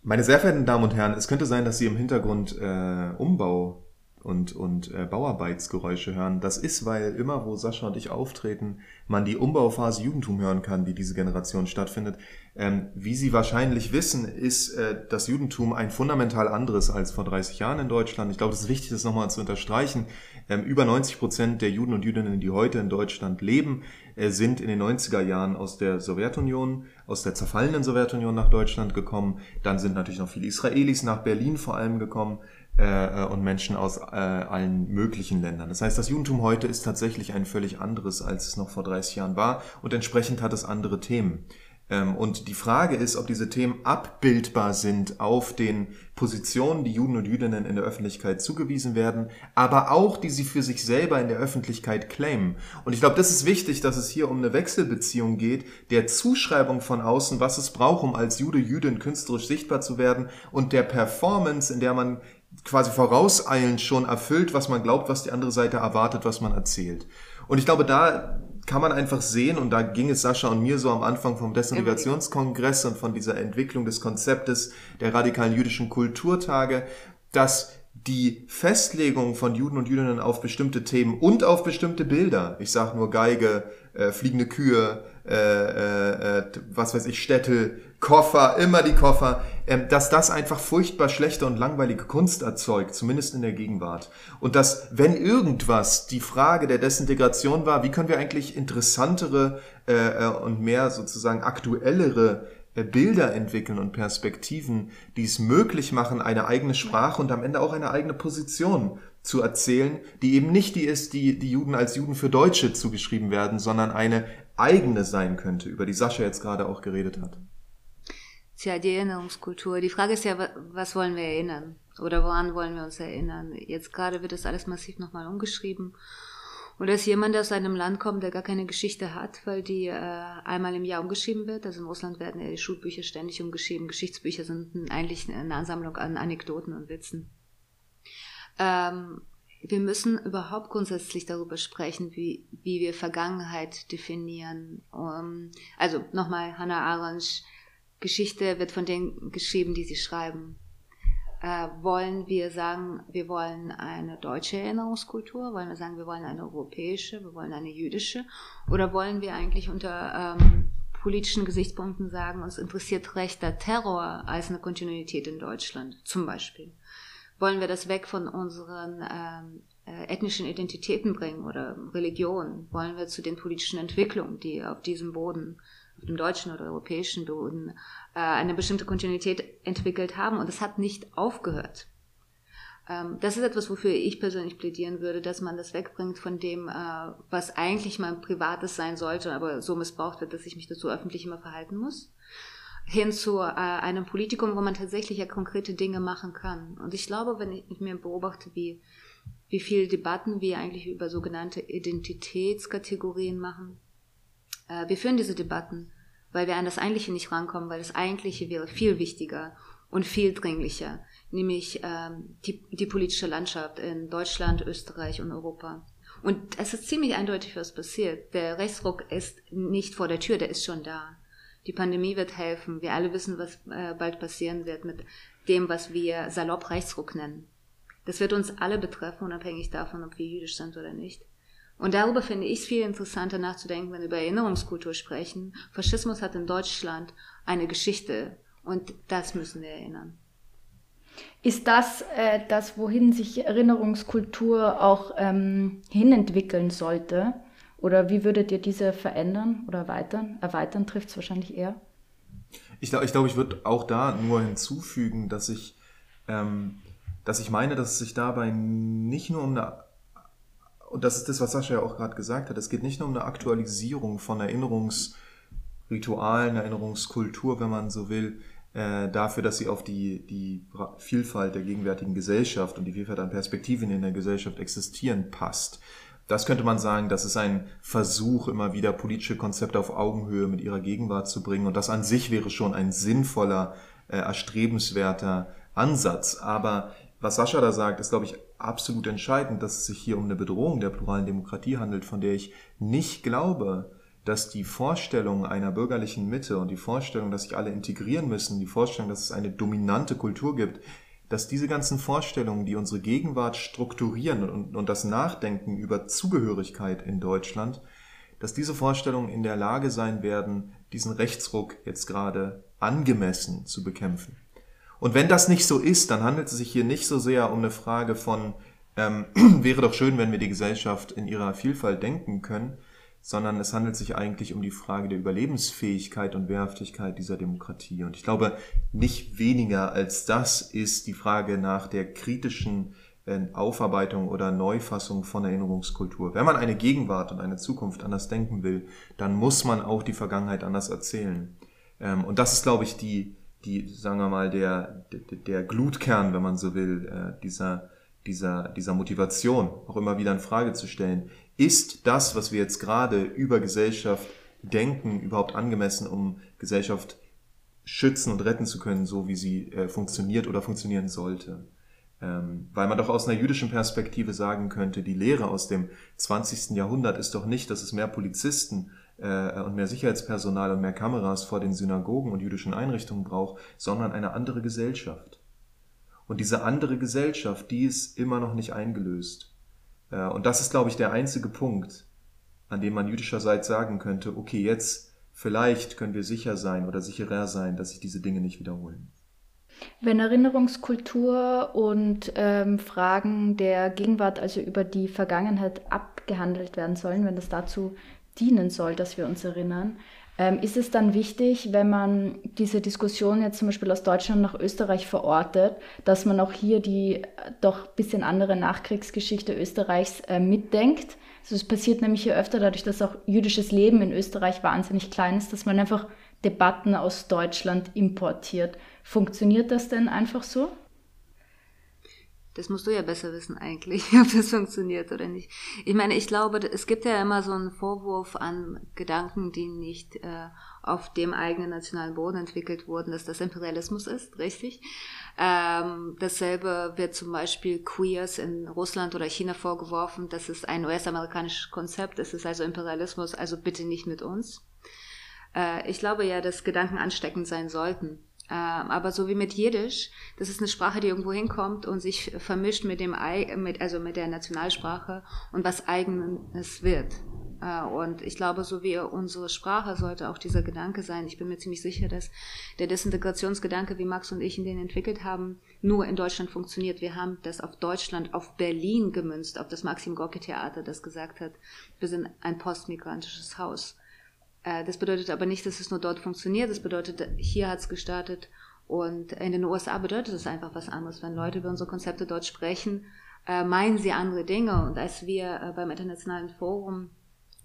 meine sehr verehrten Damen und Herren, es könnte sein, dass Sie im Hintergrund äh, Umbau und, und äh, Bauarbeitsgeräusche hören. Das ist, weil immer, wo Sascha und ich auftreten, man die Umbauphase Judentum hören kann, die diese Generation stattfindet. Ähm, wie Sie wahrscheinlich wissen, ist äh, das Judentum ein fundamental anderes als vor 30 Jahren in Deutschland. Ich glaube, es ist wichtig, das nochmal zu unterstreichen. Ähm, über 90 Prozent der Juden und Jüdinnen, die heute in Deutschland leben, äh, sind in den 90er Jahren aus der Sowjetunion, aus der zerfallenen Sowjetunion nach Deutschland gekommen. Dann sind natürlich noch viele Israelis nach Berlin vor allem gekommen äh, und Menschen aus äh, allen möglichen Ländern. Das heißt, das Judentum heute ist tatsächlich ein völlig anderes, als es noch vor 30 Jahren war und entsprechend hat es andere Themen. Ähm, und die Frage ist, ob diese Themen abbildbar sind auf den Positionen, die Juden und Jüdinnen in der Öffentlichkeit zugewiesen werden, aber auch, die sie für sich selber in der Öffentlichkeit claimen. Und ich glaube, das ist wichtig, dass es hier um eine Wechselbeziehung geht, der Zuschreibung von außen, was es braucht, um als Jude, Jüdin künstlerisch sichtbar zu werden und der Performance, in der man quasi vorauseilend schon erfüllt, was man glaubt, was die andere Seite erwartet, was man erzählt. Und ich glaube, da kann man einfach sehen, und da ging es Sascha und mir so am Anfang vom Desintegrationskongress und von dieser Entwicklung des Konzeptes der radikalen jüdischen Kulturtage, dass die Festlegung von Juden und Jüdinnen auf bestimmte Themen und auf bestimmte Bilder, ich sage nur Geige, äh, fliegende Kühe, äh, äh, äh, was weiß ich, Städte, Koffer, immer die Koffer, äh, dass das einfach furchtbar schlechte und langweilige Kunst erzeugt, zumindest in der Gegenwart. Und dass, wenn irgendwas die Frage der Desintegration war, wie können wir eigentlich interessantere äh, äh und mehr sozusagen aktuellere äh, Bilder entwickeln und Perspektiven, die es möglich machen, eine eigene Sprache und am Ende auch eine eigene Position zu erzählen, die eben nicht die ist, die die Juden als Juden für Deutsche zugeschrieben werden, sondern eine eigene sein könnte, über die Sascha jetzt gerade auch geredet hat. Tja, die Erinnerungskultur. Die Frage ist ja, was wollen wir erinnern? Oder woran wollen wir uns erinnern? Jetzt gerade wird das alles massiv nochmal umgeschrieben. Und dass jemand aus einem Land kommt, der gar keine Geschichte hat, weil die äh, einmal im Jahr umgeschrieben wird. Also in Russland werden ja die Schulbücher ständig umgeschrieben. Geschichtsbücher sind eigentlich eine Ansammlung an Anekdoten und Witzen. Ähm, wir müssen überhaupt grundsätzlich darüber sprechen, wie, wie wir Vergangenheit definieren. Um, also nochmal, Hannah Arendt, Geschichte wird von denen geschrieben, die sie schreiben. Äh, wollen wir sagen, wir wollen eine deutsche Erinnerungskultur? Wollen wir sagen, wir wollen eine europäische, wir wollen eine jüdische? Oder wollen wir eigentlich unter ähm, politischen Gesichtspunkten sagen, uns interessiert rechter Terror als eine Kontinuität in Deutschland, zum Beispiel. Wollen wir das weg von unseren ähm, äh, ethnischen Identitäten bringen oder Religion? Wollen wir zu den politischen Entwicklungen, die auf diesem Boden, dem deutschen oder europäischen Boden, äh, eine bestimmte Kontinuität entwickelt haben? Und es hat nicht aufgehört. Ähm, das ist etwas, wofür ich persönlich plädieren würde, dass man das wegbringt von dem, äh, was eigentlich mein Privates sein sollte, aber so missbraucht wird, dass ich mich dazu öffentlich immer verhalten muss, hin zu äh, einem Politikum, wo man tatsächlich ja konkrete Dinge machen kann. Und ich glaube, wenn ich mir beobachte, wie, wie viele Debatten wir eigentlich über sogenannte Identitätskategorien machen, wir führen diese Debatten, weil wir an das Eigentliche nicht rankommen, weil das Eigentliche wäre viel wichtiger und viel dringlicher nämlich ähm, die, die politische Landschaft in Deutschland, Österreich und Europa. Und es ist ziemlich eindeutig, was passiert. Der Rechtsruck ist nicht vor der Tür, der ist schon da. Die Pandemie wird helfen. Wir alle wissen, was äh, bald passieren wird mit dem, was wir salopp Rechtsruck nennen. Das wird uns alle betreffen, unabhängig davon, ob wir jüdisch sind oder nicht. Und darüber finde ich es viel interessanter nachzudenken, wenn wir über Erinnerungskultur sprechen. Faschismus hat in Deutschland eine Geschichte und das müssen wir erinnern. Ist das äh, das, wohin sich Erinnerungskultur auch ähm, hinentwickeln sollte? Oder wie würdet ihr diese verändern oder erweitern? Erweitern trifft es wahrscheinlich eher. Ich glaube, ich, glaub, ich würde auch da nur hinzufügen, dass ich, ähm, dass ich meine, dass es sich dabei nicht nur um eine, und das ist das, was Sascha ja auch gerade gesagt hat, es geht nicht nur um eine Aktualisierung von Erinnerungsritualen, Erinnerungskultur, wenn man so will, äh, dafür, dass sie auf die, die Vielfalt der gegenwärtigen Gesellschaft und die Vielfalt an Perspektiven in der Gesellschaft existieren, passt. Das könnte man sagen, das ist ein Versuch, immer wieder politische Konzepte auf Augenhöhe mit ihrer Gegenwart zu bringen. Und das an sich wäre schon ein sinnvoller, äh, erstrebenswerter Ansatz. Aber was Sascha da sagt, ist, glaube ich, absolut entscheidend, dass es sich hier um eine Bedrohung der pluralen Demokratie handelt, von der ich nicht glaube, dass die Vorstellung einer bürgerlichen Mitte und die Vorstellung, dass sich alle integrieren müssen, die Vorstellung, dass es eine dominante Kultur gibt, dass diese ganzen Vorstellungen, die unsere Gegenwart strukturieren und, und das Nachdenken über Zugehörigkeit in Deutschland, dass diese Vorstellungen in der Lage sein werden, diesen Rechtsruck jetzt gerade angemessen zu bekämpfen. Und wenn das nicht so ist, dann handelt es sich hier nicht so sehr um eine Frage von, ähm, *clears throat* wäre doch schön, wenn wir die Gesellschaft in ihrer Vielfalt denken können, sondern es handelt sich eigentlich um die Frage der Überlebensfähigkeit und Wehrhaftigkeit dieser Demokratie. Und ich glaube, nicht weniger als das ist die Frage nach der kritischen äh, Aufarbeitung oder Neufassung von Erinnerungskultur. Wenn man eine Gegenwart und eine Zukunft anders denken will, dann muss man auch die Vergangenheit anders erzählen. Ähm, und das ist, glaube ich, die, die, sagen wir mal, der, der, der Glutkern, wenn man so will, äh, dieser, dieser, dieser Motivation, auch immer wieder in Frage zu stellen ist das, was wir jetzt gerade über Gesellschaft denken, überhaupt angemessen, um Gesellschaft schützen und retten zu können, so wie sie äh, funktioniert oder funktionieren sollte. Ähm, weil man doch aus einer jüdischen Perspektive sagen könnte, die Lehre aus dem 20. Jahrhundert ist doch nicht, dass es mehr Polizisten und mehr Sicherheitspersonal und mehr Kameras vor den Synagogen und jüdischen Einrichtungen braucht, sondern eine andere Gesellschaft. Und diese andere Gesellschaft, die ist immer noch nicht eingelöst. Äh, und das ist, glaube ich, der einzige Punkt, an dem man jüdischerseits sagen könnte, okay, jetzt vielleicht können wir sicher sein oder sicherer sein, dass sich diese Dinge nicht wiederholen. Wenn Erinnerungskultur und ähm, Fragen der Gegenwart, also über die Vergangenheit abgehandelt werden sollen, wenn das dazu dienen soll, dass wir uns erinnern, ähm, ist es dann wichtig, wenn man diese Diskussion jetzt zum Beispiel aus Deutschland nach Österreich verortet, dass man auch hier die äh, doch ein bisschen andere Nachkriegsgeschichte Österreichs äh, mitdenkt? Also es passiert nämlich hier öfter dadurch, dass auch jüdisches Leben in Österreich wahnsinnig klein ist, dass man einfach Debatten aus Deutschland importiert. Funktioniert das denn einfach so? Das musst du ja besser wissen eigentlich, *laughs* ob das funktioniert oder nicht. Ich meine, ich glaube, es gibt ja immer so einen Vorwurf an Gedanken, die nicht äh, auf dem eigenen nationalen Boden entwickelt wurden, dass das Imperialismus ist, richtig? Ähm, dasselbe wird zum Beispiel Queers in Russland oder China vorgeworfen. Das ist ein US-amerikanisches Konzept. Es ist also Imperialismus, also bitte nicht mit uns. Äh, ich glaube ja, dass Gedanken ansteckend sein sollten. Ähm, aber so wie mit Jiddisch, das ist eine Sprache, die irgendwo hinkommt und sich vermischt mit dem, mit, also mit der Nationalsprache und was eigenes wird. Äh, und ich glaube, so wie unsere Sprache sollte auch dieser Gedanke sein. Ich bin mir ziemlich sicher, dass der Desintegrationsgedanke, wie Max und ich ihn entwickelt haben, nur in Deutschland funktioniert. Wir haben das auf Deutschland, auf Berlin gemünzt, auf das Maxim Gorki Theater, das gesagt hat, wir sind ein postmigrantisches Haus. Äh, das bedeutet aber nicht, dass es nur dort funktioniert. Das bedeutet, hier hat es gestartet. Und in den USA bedeutet es einfach was anderes. Wenn Leute über unsere Konzepte dort sprechen, äh, meinen sie andere Dinge. Und als wir beim Internationalen Forum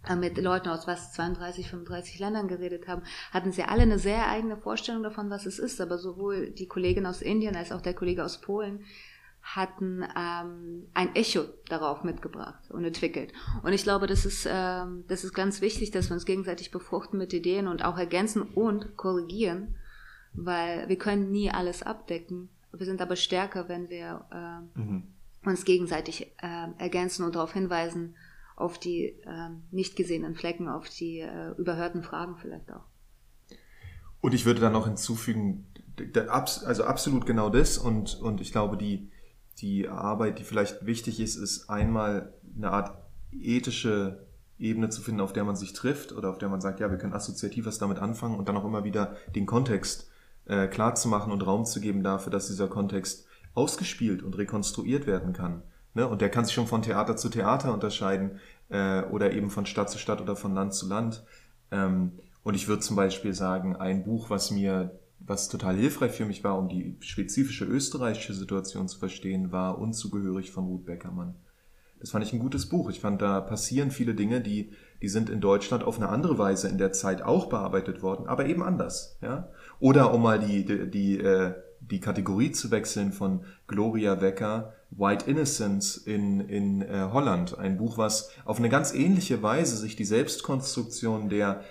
äh, mit Leuten aus was 32, 35 Ländern geredet haben, hatten sie alle eine sehr eigene Vorstellung davon, was es ist. Aber sowohl die Kollegin aus Indien als auch der Kollege aus Polen hatten ähm, ein Echo darauf mitgebracht und entwickelt. Und ich glaube, das ist, ähm, das ist ganz wichtig, dass wir uns gegenseitig befruchten mit Ideen und auch ergänzen und korrigieren, weil wir können nie alles abdecken. Wir sind aber stärker, wenn wir äh, mhm. uns gegenseitig äh, ergänzen und darauf hinweisen, auf die äh, nicht gesehenen Flecken, auf die äh, überhörten Fragen vielleicht auch. Und ich würde dann noch hinzufügen, also absolut genau das und, und ich glaube, die, die Arbeit, die vielleicht wichtig ist, ist einmal eine Art ethische Ebene zu finden, auf der man sich trifft oder auf der man sagt, ja, wir können assoziativ was damit anfangen und dann auch immer wieder den Kontext äh, klar zu machen und Raum zu geben dafür, dass dieser Kontext ausgespielt und rekonstruiert werden kann. Ne? Und der kann sich schon von Theater zu Theater unterscheiden äh, oder eben von Stadt zu Stadt oder von Land zu Land. Ähm, und ich würde zum Beispiel sagen, ein Buch, was mir, was total hilfreich für mich war, um die spezifische österreichische Situation zu verstehen, war Unzugehörig von Ruth Beckermann. Das fand ich ein gutes Buch. Ich fand, da passieren viele Dinge, die, die sind in Deutschland auf eine andere Weise in der Zeit auch bearbeitet worden, aber eben anders. Ja? Oder um mal die, die, die, äh, die Kategorie zu wechseln von Gloria Wecker, White Innocence in, in äh, Holland. Ein Buch, was auf eine ganz ähnliche Weise sich die Selbstkonstruktion der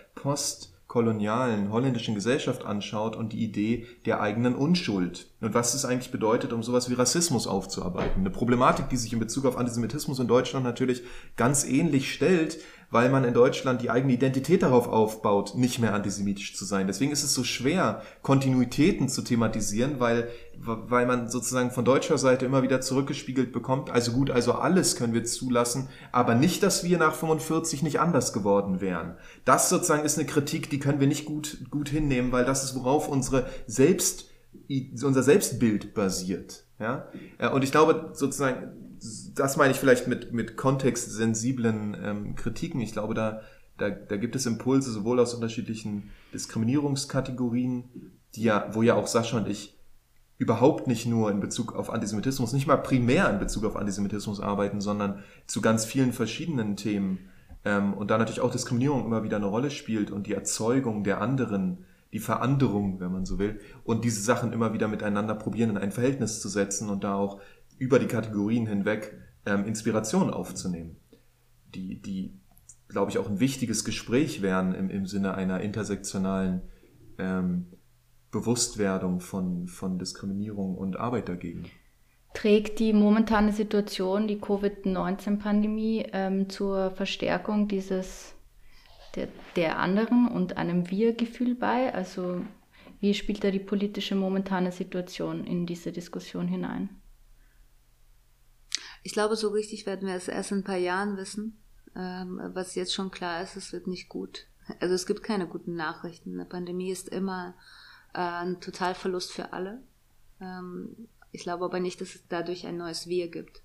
postkolonialen holländischen Gesellschaft anschaut und die Idee der eigenen Unschuld. Und was es eigentlich bedeutet, um sowas wie Rassismus aufzuarbeiten. Eine Problematik, die sich in Bezug auf Antisemitismus in Deutschland natürlich ganz ähnlich stellt, weil man in Deutschland die eigene Identität darauf aufbaut, nicht mehr antisemitisch zu sein. Deswegen ist es so schwer, Kontinuitäten zu thematisieren, weil, weil man sozusagen von deutscher Seite immer wieder zurückgespiegelt bekommt, also gut, also alles können wir zulassen, aber nicht, dass wir nach 45 nicht anders geworden wären. Das sozusagen ist eine Kritik, die können wir nicht gut, gut hinnehmen, weil das ist, worauf unsere Selbst, unser Selbstbild basiert. Ja? Und ich glaube sozusagen, das meine ich vielleicht mit, mit kontextsensiblen ähm, Kritiken. Ich glaube, da, da, da gibt es Impulse sowohl aus unterschiedlichen Diskriminierungskategorien, die ja, wo ja auch Sascha und ich überhaupt nicht nur in Bezug auf Antisemitismus, nicht mal primär in Bezug auf Antisemitismus arbeiten, sondern zu ganz vielen verschiedenen Themen. Ähm, und da natürlich auch Diskriminierung immer wieder eine Rolle spielt und die Erzeugung der anderen, die Veranderung, wenn man so will, und diese Sachen immer wieder miteinander probieren in ein Verhältnis zu setzen und da auch über die Kategorien hinweg ähm, Inspiration aufzunehmen, die, die, glaube ich, auch ein wichtiges Gespräch wären im, im Sinne einer intersektionalen ähm, Bewusstwerdung von, von Diskriminierung und Arbeit dagegen. Trägt die momentane Situation, die Covid-19-Pandemie, ähm, zur Verstärkung dieses der, der anderen und einem Wir-Gefühl bei? Also wie spielt da die politische momentane Situation in diese Diskussion hinein? Ich glaube, so richtig werden wir es erst in ein paar Jahren wissen. Ähm, was jetzt schon klar ist, es wird nicht gut. Also es gibt keine guten Nachrichten. Eine Pandemie ist immer äh, ein Totalverlust für alle. Ähm, ich glaube aber nicht, dass es dadurch ein neues Wir gibt.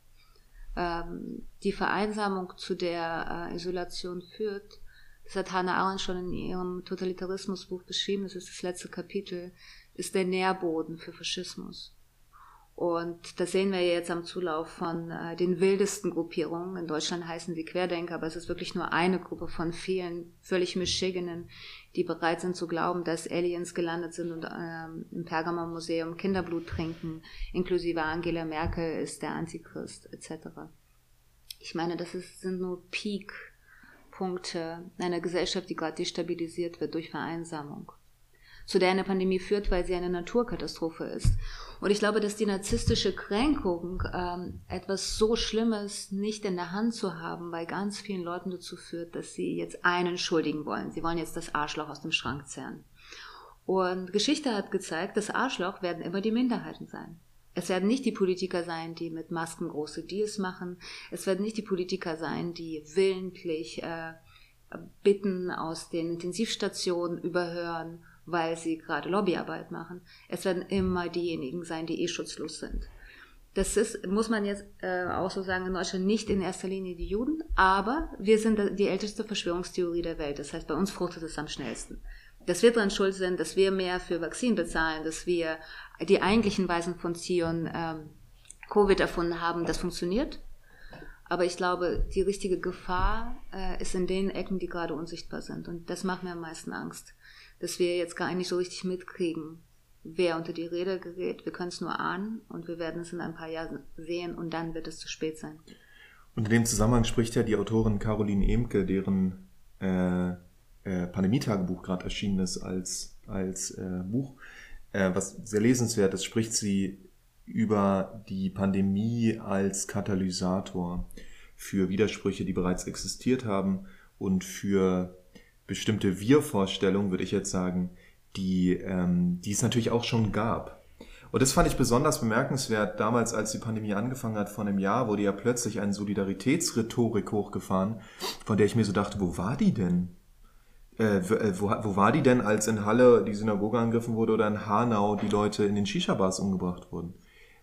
Ähm, die Vereinsamung, zu der äh, Isolation führt, das hat Hannah Arendt schon in ihrem Totalitarismusbuch beschrieben, das ist das letzte Kapitel, ist der Nährboden für Faschismus. Und das sehen wir jetzt am Zulauf von äh, den wildesten Gruppierungen. In Deutschland heißen sie Querdenker, aber es ist wirklich nur eine Gruppe von vielen völlig Mischigenen, die bereit sind zu glauben, dass Aliens gelandet sind und ähm, im Pergamon-Museum Kinderblut trinken, inklusive Angela Merkel ist der Antichrist etc. Ich meine, das ist, sind nur Peak-Punkte einer Gesellschaft, die gerade destabilisiert wird durch Vereinsamung zu der eine Pandemie führt, weil sie eine Naturkatastrophe ist. Und ich glaube, dass die narzisstische Kränkung, ähm, etwas so Schlimmes nicht in der Hand zu haben, bei ganz vielen Leuten dazu führt, dass sie jetzt einen schuldigen wollen. Sie wollen jetzt das Arschloch aus dem Schrank zerren. Und Geschichte hat gezeigt, das Arschloch werden immer die Minderheiten sein. Es werden nicht die Politiker sein, die mit Masken große Deals machen. Es werden nicht die Politiker sein, die willentlich äh, Bitten aus den Intensivstationen überhören, weil sie gerade Lobbyarbeit machen. Es werden immer diejenigen sein, die eh schutzlos sind. Das ist, muss man jetzt äh, auch so sagen, in Deutschland nicht in erster Linie die Juden, aber wir sind die älteste Verschwörungstheorie der Welt. Das heißt, bei uns fruchtet es am schnellsten. Dass wir dran schuld sind, dass wir mehr für Vakzin bezahlen, dass wir die eigentlichen Weisen von Zion ähm, Covid erfunden haben, das funktioniert. Aber ich glaube, die richtige Gefahr äh, ist in den Ecken, die gerade unsichtbar sind. Und das macht mir am meisten Angst, dass wir jetzt gar nicht so richtig mitkriegen, wer unter die Räder gerät. Wir können es nur ahnen und wir werden es in ein paar Jahren sehen und dann wird es zu spät sein. Und in dem Zusammenhang spricht ja die Autorin Caroline Emke, deren äh, äh, Pandemietagebuch gerade erschienen ist als, als äh, Buch, äh, was sehr lesenswert ist, spricht sie über die Pandemie als Katalysator für Widersprüche, die bereits existiert haben und für bestimmte Wir-Vorstellungen, würde ich jetzt sagen, die, ähm, die es natürlich auch schon gab. Und das fand ich besonders bemerkenswert damals, als die Pandemie angefangen hat, vor einem Jahr, wurde ja plötzlich eine Solidaritätsrhetorik hochgefahren, von der ich mir so dachte, wo war die denn? Äh, wo, wo war die denn, als in Halle die Synagoge angegriffen wurde oder in Hanau die Leute in den Shisha-Bars umgebracht wurden?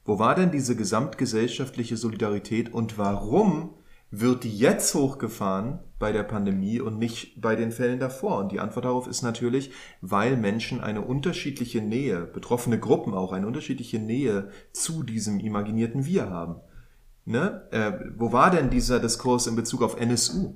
Wo war denn diese gesamtgesellschaftliche Solidarität und warum wird die jetzt hochgefahren bei der Pandemie und nicht bei den Fällen davor? Und die Antwort darauf ist natürlich, weil Menschen eine unterschiedliche Nähe, betroffene Gruppen auch eine unterschiedliche Nähe zu diesem imaginierten Wir haben. Ne? Äh, wo war denn dieser Diskurs in Bezug auf NSU?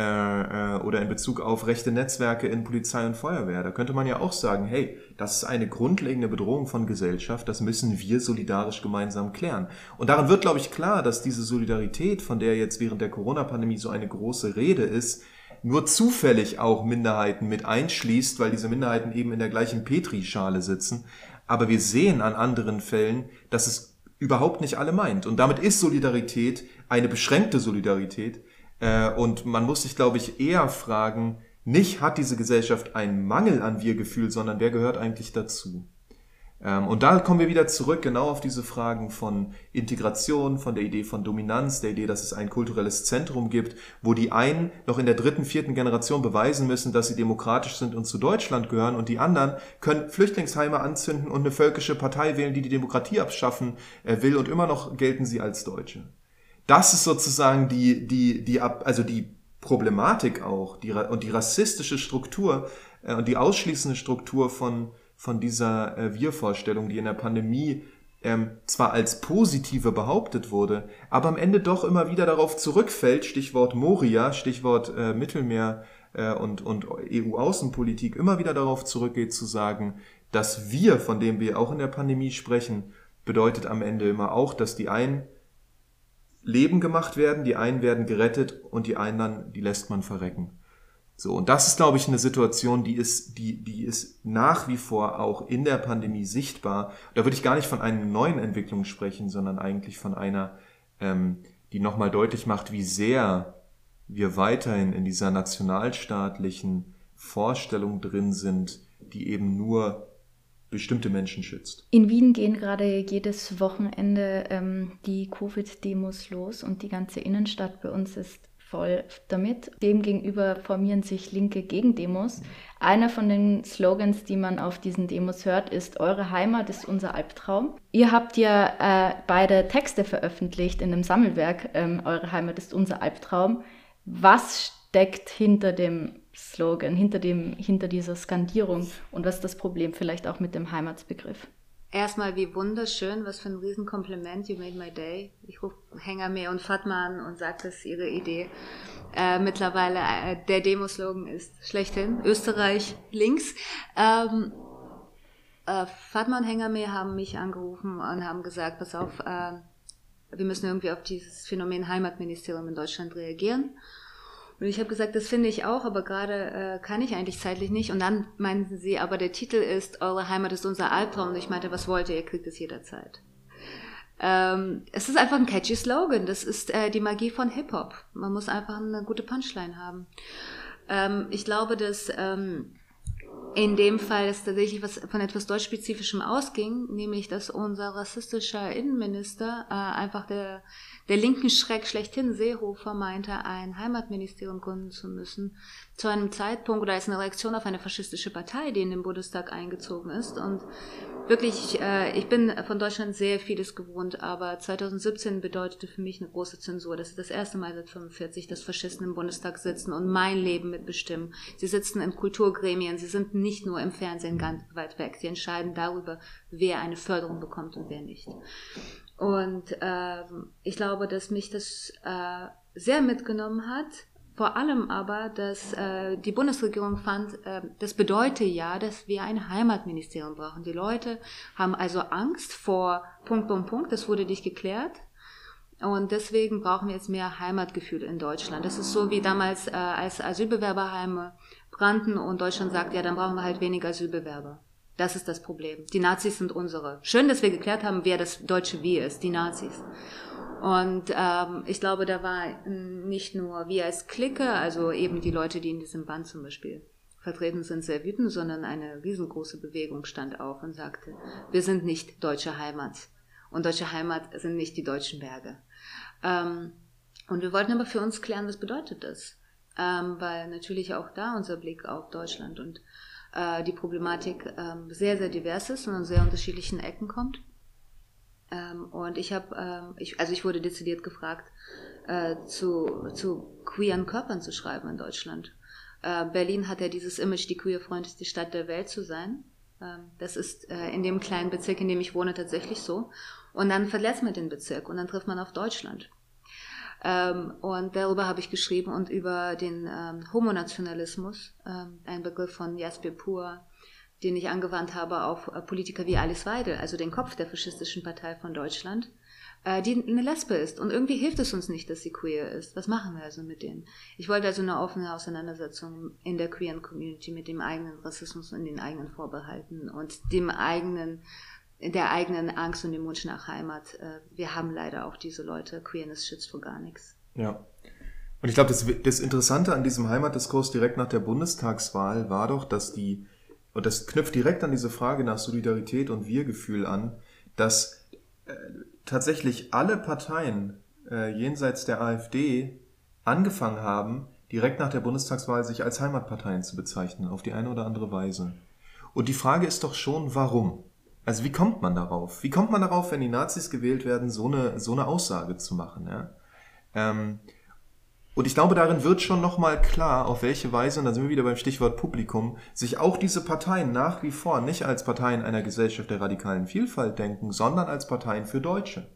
Äh, äh, oder in Bezug auf rechte Netzwerke in Polizei und Feuerwehr. Da könnte man ja auch sagen, hey, das ist eine grundlegende Bedrohung von Gesellschaft, das müssen wir solidarisch gemeinsam klären. Und daran wird, glaube ich, klar, dass diese Solidarität, von der jetzt während der Corona-Pandemie so eine große Rede ist, nur zufällig auch Minderheiten mit einschließt, weil diese Minderheiten eben in der gleichen Petrischale sitzen. Aber wir sehen an anderen Fällen, dass es überhaupt nicht alle meint. Und damit ist Solidarität eine beschränkte Solidarität, äh, und man muss sich, glaube ich, eher fragen, nicht hat diese Gesellschaft einen Mangel an Wir-Gefühl, sondern wer gehört eigentlich dazu? Ähm, und da kommen wir wieder zurück genau auf diese Fragen von Integration, von der Idee von Dominanz, der Idee, dass es ein kulturelles Zentrum gibt, wo die einen noch in der dritten, vierten Generation beweisen müssen, dass sie demokratisch sind und zu Deutschland gehören und die anderen können Flüchtlingsheime anzünden und eine völkische Partei wählen, die die Demokratie abschaffen äh, will und immer noch gelten sie als Deutsche das ist sozusagen die, die, die, also die Problematik auch die, und die rassistische Struktur äh, und die ausschließende Struktur von, von dieser äh, Wir-Vorstellung, die in der Pandemie ähm, zwar als positive behauptet wurde, aber am Ende doch immer wieder darauf zurückfällt, Stichwort Moria, Stichwort äh, Mittelmeer äh, und, und EU-Außenpolitik, immer wieder darauf zurückgeht zu sagen, dass wir, von dem wir auch in der Pandemie sprechen, bedeutet am Ende immer auch, dass die einen Leben gemacht werden, die einen werden gerettet und die anderen, die lässt man verrecken. So, und das ist, glaube ich, eine Situation, die ist, die, die ist nach wie vor auch in der Pandemie sichtbar. Da würde ich gar nicht von einer neuen Entwicklung sprechen, sondern eigentlich von einer, ähm, die nochmal deutlich macht, wie sehr wir weiterhin in dieser nationalstaatlichen Vorstellung drin sind, die eben nur bestimmte Menschen schützt. In Wien gehen gerade jedes Wochenende ähm, die Covid-Demos los und die ganze Innenstadt bei uns ist voll damit. Demgegenüber formieren sich linke Gegendemos. Einer von den Slogans, die man auf diesen Demos hört, ist Eure Heimat ist unser Albtraum. Ihr habt ja äh, beide Texte veröffentlicht in einem Sammelwerk, ähm, Eure Heimat ist unser Albtraum. Was steckt hinter dem Slogan, hinter, dem, hinter dieser Skandierung und was ist das Problem vielleicht auch mit dem Heimatsbegriff? Erstmal, wie wunderschön, was für ein Riesenkompliment, you made my day. Ich rufe Hengame und Fatma an und sage, das ist ihre Idee. Äh, mittlerweile, äh, der Demoslogan ist schlechthin, Österreich links. Ähm, äh, Fatma und Hengame haben mich angerufen und haben gesagt, pass auf, äh, wir müssen irgendwie auf dieses Phänomen Heimatministerium in Deutschland reagieren. Und ich habe gesagt, das finde ich auch, aber gerade äh, kann ich eigentlich zeitlich nicht. Und dann meinten sie, aber der Titel ist Eure Heimat ist unser Albtraum. Und ich meinte, was wollt ihr? Ihr kriegt es jederzeit. Ähm, es ist einfach ein catchy Slogan. Das ist äh, die Magie von Hip-Hop. Man muss einfach eine gute Punchline haben. Ähm, ich glaube, dass ähm, in dem Fall ist tatsächlich was von etwas deutschspezifischem ausging, nämlich dass unser rassistischer Innenminister äh, einfach der der linken Schreck schlechthin Seehofer meinte, ein Heimatministerium gründen zu müssen, zu einem Zeitpunkt oder als eine Reaktion auf eine faschistische Partei, die in den Bundestag eingezogen ist. Und wirklich, äh, ich bin von Deutschland sehr vieles gewohnt, aber 2017 bedeutete für mich eine große Zensur. Das ist das erste Mal seit 45, dass Faschisten im Bundestag sitzen und mein Leben mitbestimmen. Sie sitzen in Kulturgremien, sie sind nicht nur im Fernsehen ganz weit weg. Sie entscheiden darüber, wer eine Förderung bekommt und wer nicht. Und ähm, ich glaube, dass mich das äh, sehr mitgenommen hat. Vor allem aber, dass äh, die Bundesregierung fand, äh, das bedeutet ja, dass wir ein Heimatministerium brauchen. Die Leute haben also Angst vor Punkt, Punkt, Punkt. Das wurde nicht geklärt. Und deswegen brauchen wir jetzt mehr Heimatgefühl in Deutschland. Das ist so wie damals, äh, als Asylbewerberheime brannten und Deutschland sagt, ja, dann brauchen wir halt weniger Asylbewerber. Das ist das Problem. Die Nazis sind unsere. Schön, dass wir geklärt haben, wer das deutsche Wir ist, die Nazis. Und ähm, ich glaube, da war nicht nur wir als Clique, also eben die Leute, die in diesem Band zum Beispiel vertreten sind, sehr wütend, sondern eine riesengroße Bewegung stand auf und sagte, wir sind nicht deutsche Heimat. Und deutsche Heimat sind nicht die deutschen Berge. Ähm, und wir wollten aber für uns klären, was bedeutet das? Ähm, weil natürlich auch da unser Blick auf Deutschland und äh, die Problematik ähm, sehr, sehr divers ist und an sehr unterschiedlichen Ecken kommt. Ähm, und ich habe, ähm, ich, also ich wurde dezidiert gefragt, äh, zu, zu queeren Körpern zu schreiben in Deutschland. Äh, Berlin hat ja dieses Image, die queerfreundlichste Stadt der Welt zu sein. Ähm, das ist äh, in dem kleinen Bezirk, in dem ich wohne, tatsächlich so. Und dann verlässt man den Bezirk und dann trifft man auf Deutschland. Ähm, und darüber habe ich geschrieben und über den ähm, Homonationalismus, ähm, ein Begriff von Jasper Pur, den ich angewandt habe auf äh, Politiker wie Alice Weidel, also den Kopf der faschistischen Partei von Deutschland, äh, die eine Lesbe ist. Und irgendwie hilft es uns nicht, dass sie queer ist. Was machen wir also mit denen? Ich wollte also eine offene Auseinandersetzung in der queeren Community mit dem eigenen Rassismus und den eigenen Vorbehalten und dem eigenen der eigenen Angst und dem Wunsch nach Heimat. Äh, wir haben leider auch diese Leute. Queerness schützt vor gar nichts. Ja. Und ich glaube, das, das Interessante an diesem Heimatdiskurs direkt nach der Bundestagswahl war doch, dass die, und das knüpft direkt an diese Frage nach Solidarität und Wir-Gefühl an, dass äh, tatsächlich alle Parteien äh, jenseits der AfD angefangen haben, direkt nach der Bundestagswahl sich als Heimatparteien zu bezeichnen, auf die eine oder andere Weise. Und die Frage ist doch schon, warum? Also wie kommt man darauf? Wie kommt man darauf, wenn die Nazis gewählt werden, so eine, so eine Aussage zu machen? Ja? Ähm, und ich glaube, darin wird schon nochmal klar, auf welche Weise, und da sind wir wieder beim Stichwort Publikum, sich auch diese Parteien nach wie vor nicht als Parteien einer Gesellschaft der radikalen Vielfalt denken, sondern als Parteien für Deutsche.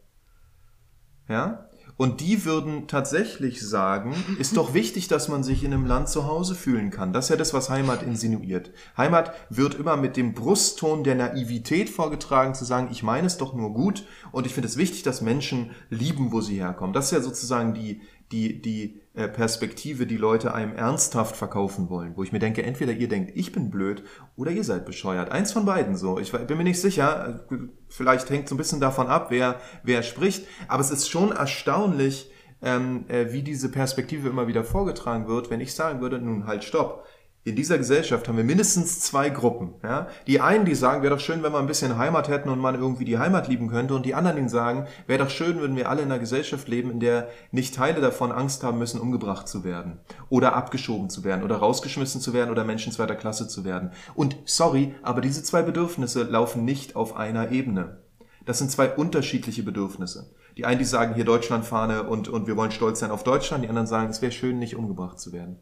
Ja? Und die würden tatsächlich sagen, ist doch wichtig, dass man sich in einem Land zu Hause fühlen kann. Das ist ja das, was Heimat insinuiert. Heimat wird immer mit dem Brustton der Naivität vorgetragen, zu sagen, ich meine es doch nur gut und ich finde es wichtig, dass Menschen lieben, wo sie herkommen. Das ist ja sozusagen die, die, die äh, Perspektive, die Leute einem ernsthaft verkaufen wollen. Wo ich mir denke, entweder ihr denkt, ich bin blöd oder ihr seid bescheuert. Eins von beiden so. Ich bin mir nicht sicher. Vielleicht hängt so ein bisschen davon ab, wer, wer spricht. Aber es ist schon erstaunlich, ähm, äh, wie diese Perspektive immer wieder vorgetragen wird, wenn ich sagen würde, nun halt stopp in dieser Gesellschaft haben wir mindestens zwei Gruppen. Ja? Die einen, die sagen, wäre doch schön, wenn wir ein bisschen Heimat hätten und man irgendwie die Heimat lieben könnte. Und die anderen, die sagen, wäre doch schön, wenn wir alle in einer Gesellschaft leben, in der nicht Teile davon Angst haben müssen, umgebracht zu werden. Oder abgeschoben zu werden. Oder rausgeschmissen zu werden. Oder Menschen zweiter Klasse zu werden. Und sorry, aber diese zwei Bedürfnisse laufen nicht auf einer Ebene. Das sind zwei unterschiedliche Bedürfnisse. Die einen, die sagen, hier Deutschlandfahne und, und wir wollen stolz sein auf Deutschland. Die anderen sagen, es wäre schön, nicht umgebracht zu werden.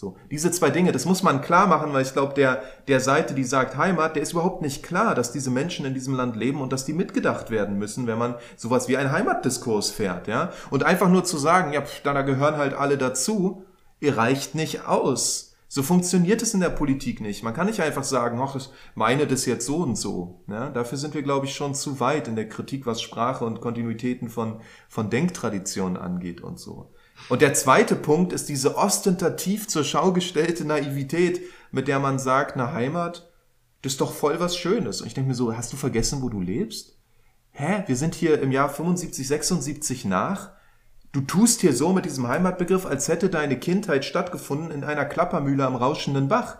So, diese zwei Dinge, das muss man klar machen, weil ich glaube, der, der Seite, die sagt Heimat, der ist überhaupt nicht klar, dass diese Menschen in diesem Land leben und dass die mitgedacht werden müssen, wenn man sowas wie einen Heimatdiskurs fährt, ja. Und einfach nur zu sagen, ja, pf, da gehören halt alle dazu, ihr reicht nicht aus. So funktioniert es in der Politik nicht. Man kann nicht einfach sagen, ach, ich meine das jetzt so und so. Ja, dafür sind wir, glaube ich, schon zu weit in der Kritik, was Sprache und Kontinuitäten von, von Denktraditionen angeht und so. Und der zweite Punkt ist diese ostentativ zur Schau gestellte Naivität, mit der man sagt, na Heimat, das ist doch voll was Schönes. Und ich denke mir so, hast du vergessen, wo du lebst? Hä? Wir sind hier im Jahr 75, 76 nach. Du tust hier so mit diesem Heimatbegriff, als hätte deine Kindheit stattgefunden in einer Klappermühle am rauschenden Bach.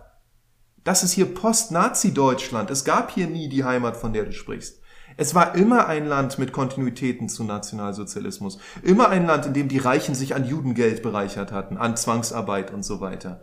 Das ist hier Post-Nazi-Deutschland. Es gab hier nie die Heimat, von der du sprichst. Es war immer ein Land mit Kontinuitäten zu Nationalsozialismus. Immer ein Land, in dem die Reichen sich an Judengeld bereichert hatten, an Zwangsarbeit und so weiter.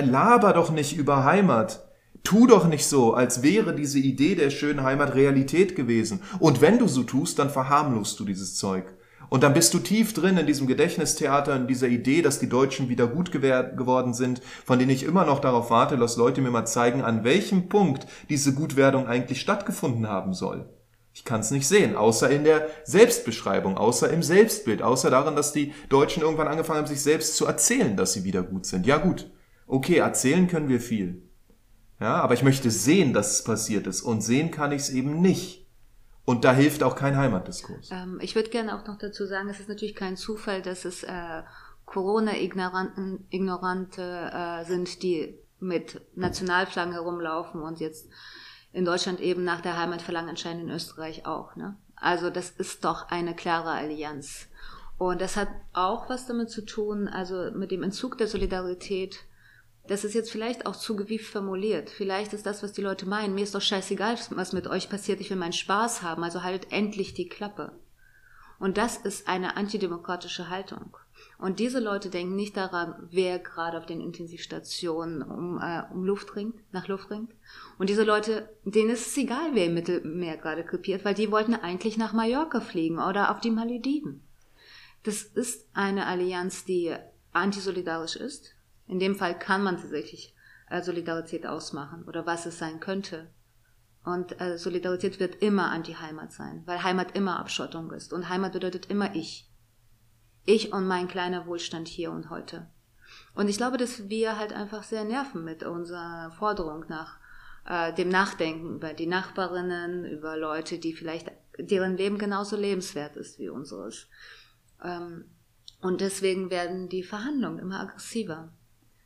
Laber doch nicht über Heimat. Tu doch nicht so, als wäre diese Idee der schönen Heimat Realität gewesen. Und wenn du so tust, dann verharmlost du dieses Zeug. Und dann bist du tief drin in diesem Gedächtnistheater, in dieser Idee, dass die Deutschen wieder gut geworden sind, von denen ich immer noch darauf warte, dass Leute mir mal zeigen, an welchem Punkt diese Gutwerdung eigentlich stattgefunden haben soll. Ich kann es nicht sehen, außer in der Selbstbeschreibung, außer im Selbstbild, außer darin, dass die Deutschen irgendwann angefangen haben, sich selbst zu erzählen, dass sie wieder gut sind. Ja gut, okay, erzählen können wir viel. Ja, aber ich möchte sehen, dass es passiert ist. Und sehen kann ich es eben nicht. Und da hilft auch kein Heimatdiskurs. Ähm, ich würde gerne auch noch dazu sagen, es ist natürlich kein Zufall, dass es äh, Corona-Ignorante äh, sind, die mit Nationalflaggen herumlaufen und jetzt in Deutschland eben nach der Heimat verlangen, anscheinend in Österreich auch. Ne? Also das ist doch eine klare Allianz. Und das hat auch was damit zu tun, also mit dem Entzug der Solidarität das ist jetzt vielleicht auch zu gewieft formuliert. Vielleicht ist das, was die Leute meinen. Mir ist doch scheißegal, was mit euch passiert. Ich will meinen Spaß haben. Also halt endlich die Klappe. Und das ist eine antidemokratische Haltung. Und diese Leute denken nicht daran, wer gerade auf den Intensivstationen um, äh, um Luft ringt, nach Luft ringt. Und diese Leute, denen ist es egal, wer im Mittelmeer gerade krepiert, weil die wollten eigentlich nach Mallorca fliegen oder auf die Malediven. Das ist eine Allianz, die antisolidarisch ist, in dem Fall kann man tatsächlich äh, Solidarität ausmachen oder was es sein könnte. Und äh, Solidarität wird immer Anti-Heimat sein, weil Heimat immer Abschottung ist. Und Heimat bedeutet immer ich. Ich und mein kleiner Wohlstand hier und heute. Und ich glaube, dass wir halt einfach sehr nerven mit unserer Forderung nach äh, dem Nachdenken über die Nachbarinnen, über Leute, die vielleicht, deren Leben genauso lebenswert ist wie unseres. Ähm, und deswegen werden die Verhandlungen immer aggressiver.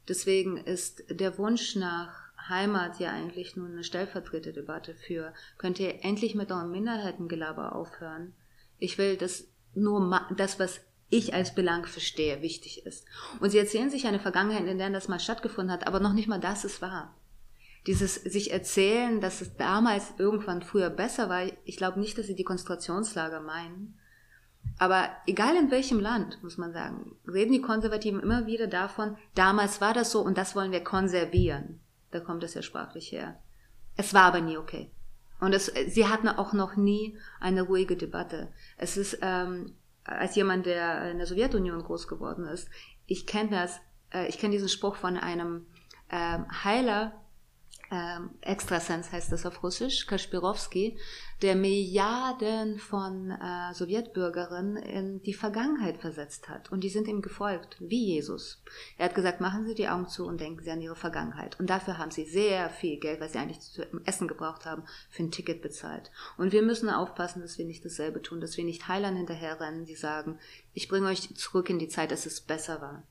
Deswegen ist der Wunsch nach Heimat ja eigentlich nur eine Stellvertreterdebatte für, könnt ihr endlich mit eurem Minderheitengelaber aufhören? Ich will, dass nur das, was ich als Belang verstehe, wichtig ist. Und sie erzählen sich eine Vergangenheit, in der das mal stattgefunden hat, aber noch nicht mal das ist wahr. Dieses sich erzählen, dass es damals irgendwann früher besser war, ich glaube nicht, dass sie die Konzentrationslager meinen, aber egal in welchem Land, muss man sagen, reden die Konservativen immer wieder davon, damals war das so und das wollen wir konservieren. Da kommt es ja sprachlich her. Es war aber nie okay. Und es, sie hatten auch noch nie eine ruhige Debatte. Es ist, ähm, als jemand, der in der Sowjetunion groß geworden ist, ich kenne das, äh, ich kenne diesen Spruch von einem ähm, Heiler ähm, Extrasens heißt das auf Russisch, Kaspirowski, der Milliarden von äh, Sowjetbürgerinnen in die Vergangenheit versetzt hat. Und die sind ihm gefolgt, wie Jesus. Er hat gesagt, machen Sie die Augen zu und denken Sie an Ihre Vergangenheit. Und dafür haben Sie sehr viel Geld, was Sie eigentlich zum Essen gebraucht haben, für ein Ticket bezahlt. Und wir müssen aufpassen, dass wir nicht dasselbe tun, dass wir nicht Heilern hinterherrennen, die sagen, ich bringe euch zurück in die Zeit, dass es besser war.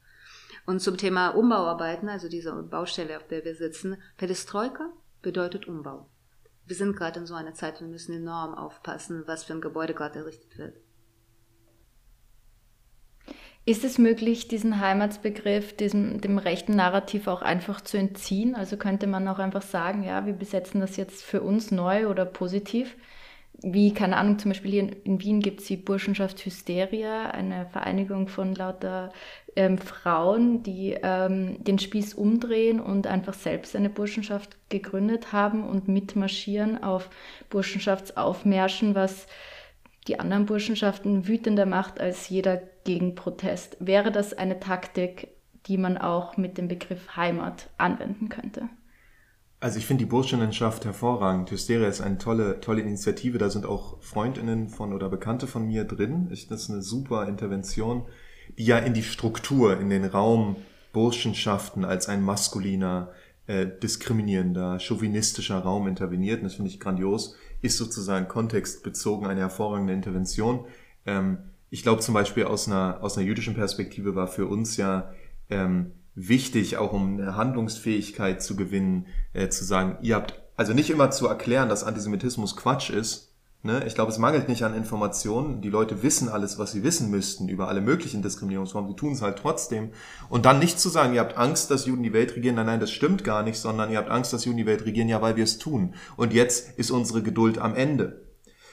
Und zum Thema Umbauarbeiten, also diese Baustelle, auf der wir sitzen, Perestroika bedeutet Umbau. Wir sind gerade in so einer Zeit, wir müssen enorm aufpassen, was für ein Gebäude gerade errichtet wird. Ist es möglich, diesen Heimatsbegriff, diesem, dem rechten Narrativ auch einfach zu entziehen? Also könnte man auch einfach sagen, ja, wir besetzen das jetzt für uns neu oder positiv? Wie, keine Ahnung, zum Beispiel hier in, in Wien gibt es die Burschenschaft Hysteria, eine Vereinigung von lauter ähm, Frauen, die ähm, den Spieß umdrehen und einfach selbst eine Burschenschaft gegründet haben und mitmarschieren auf Burschenschaftsaufmärschen, was die anderen Burschenschaften wütender macht als jeder Gegenprotest. Wäre das eine Taktik, die man auch mit dem Begriff Heimat anwenden könnte? Also ich finde die Burschenschaft hervorragend. Hysteria ist eine tolle, tolle Initiative. Da sind auch Freundinnen von oder Bekannte von mir drin. Ich, das ist eine super Intervention, die ja in die Struktur, in den Raum Burschenschaften als ein maskuliner, äh, diskriminierender, chauvinistischer Raum interveniert. Und das finde ich grandios. Ist sozusagen kontextbezogen eine hervorragende Intervention. Ähm, ich glaube zum Beispiel aus einer, aus einer jüdischen Perspektive war für uns ja ähm, wichtig, auch um eine Handlungsfähigkeit zu gewinnen, äh, zu sagen, ihr habt, also nicht immer zu erklären, dass Antisemitismus Quatsch ist, Ne? Ich glaube, es mangelt nicht an Informationen. Die Leute wissen alles, was sie wissen müssten über alle möglichen Diskriminierungsformen. Sie tun es halt trotzdem. Und dann nicht zu sagen, ihr habt Angst, dass Juden die Welt regieren. Nein, nein, das stimmt gar nicht, sondern ihr habt Angst, dass Juden die Welt regieren, ja, weil wir es tun. Und jetzt ist unsere Geduld am Ende.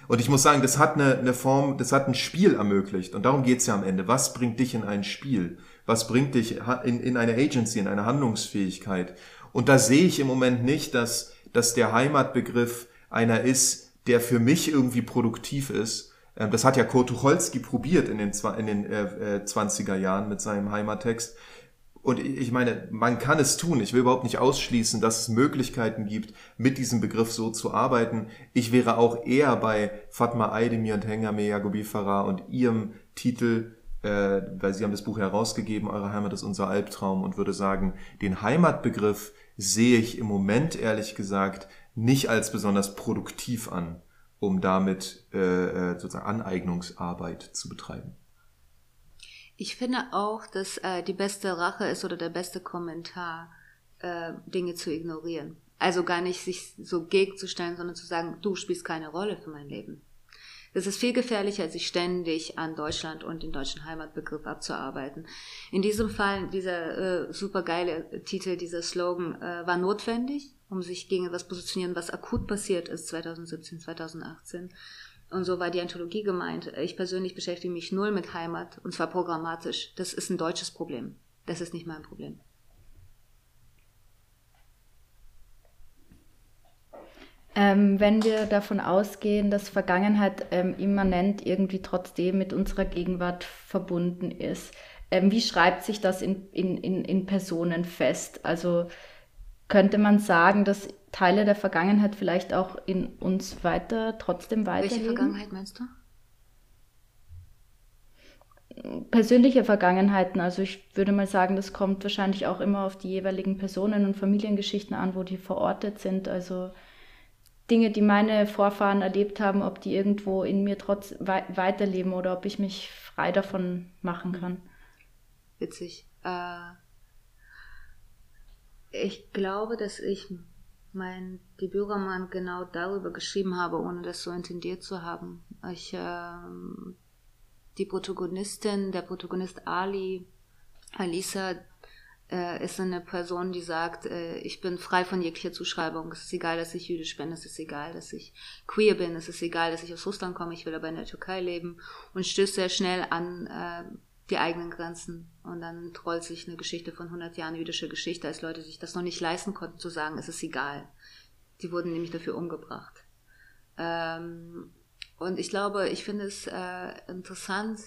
Und ich muss sagen, das hat eine, eine Form, das hat ein Spiel ermöglicht. Und darum geht's ja am Ende. Was bringt dich in ein Spiel? Was bringt dich in, in eine Agency, in eine Handlungsfähigkeit? Und da sehe ich im Moment nicht, dass, dass der Heimatbegriff einer ist, der für mich irgendwie produktiv ist. Ähm, das hat ja Kurt Tucholsky probiert in den, in den äh, 20er äh, Jahren mit seinem Heimattext. Und ich meine, man kann es tun. Ich will überhaupt nicht ausschließen, dass es Möglichkeiten gibt, mit diesem Begriff so zu arbeiten. Ich wäre auch eher bei Fatma Aydemir und Hengame Yagobi Farah und ihrem Titel, äh, weil sie haben das Buch herausgegeben, Eure Heimat ist unser Albtraum, und würde sagen, den Heimatbegriff sehe ich im Moment ehrlich gesagt nicht als besonders produktiv an, um damit äh, äh, sozusagen Aneignungsarbeit zu betreiben. Ich finde auch, dass äh, die beste Rache ist oder der beste Kommentar, äh, Dinge zu ignorieren. Also gar nicht sich so gegenzustellen, sondern zu sagen, du spielst keine Rolle für mein Leben. Das ist viel gefährlicher, sich ständig an Deutschland und den deutschen Heimatbegriff abzuarbeiten. In diesem Fall, dieser äh, supergeile Titel, dieser Slogan äh, war notwendig, um sich gegen etwas positionieren, was akut passiert ist 2017, 2018. Und so war die Anthologie gemeint. Ich persönlich beschäftige mich null mit Heimat und zwar programmatisch. Das ist ein deutsches Problem. Das ist nicht mein Problem. Ähm, wenn wir davon ausgehen, dass Vergangenheit ähm, immanent irgendwie trotzdem mit unserer Gegenwart verbunden ist, ähm, wie schreibt sich das in, in, in, in Personen fest? Also könnte man sagen, dass Teile der Vergangenheit vielleicht auch in uns weiter trotzdem weiterleben? Welche Vergangenheit meinst du? persönliche Vergangenheiten. Also ich würde mal sagen, das kommt wahrscheinlich auch immer auf die jeweiligen Personen und Familiengeschichten an, wo die verortet sind. Also Dinge, die meine Vorfahren erlebt haben, ob die irgendwo in mir trotz we weiterleben oder ob ich mich frei davon machen kann. Witzig. Äh, ich glaube, dass ich mein Debütroman genau darüber geschrieben habe, ohne das so intendiert zu haben. Ich, äh, die Protagonistin, der Protagonist Ali, Alisa, äh, ist eine Person, die sagt, äh, ich bin frei von jeglicher Zuschreibung. Es ist egal, dass ich jüdisch bin, es ist egal, dass ich queer bin, es ist egal, dass ich aus Russland komme, ich will aber in der Türkei leben und stößt sehr schnell an äh, die eigenen Grenzen. Und dann trollt sich eine Geschichte von 100 Jahren jüdischer Geschichte, als Leute sich das noch nicht leisten konnten, zu sagen, es ist egal. Die wurden nämlich dafür umgebracht. Ähm, und ich glaube, ich finde es äh, interessant,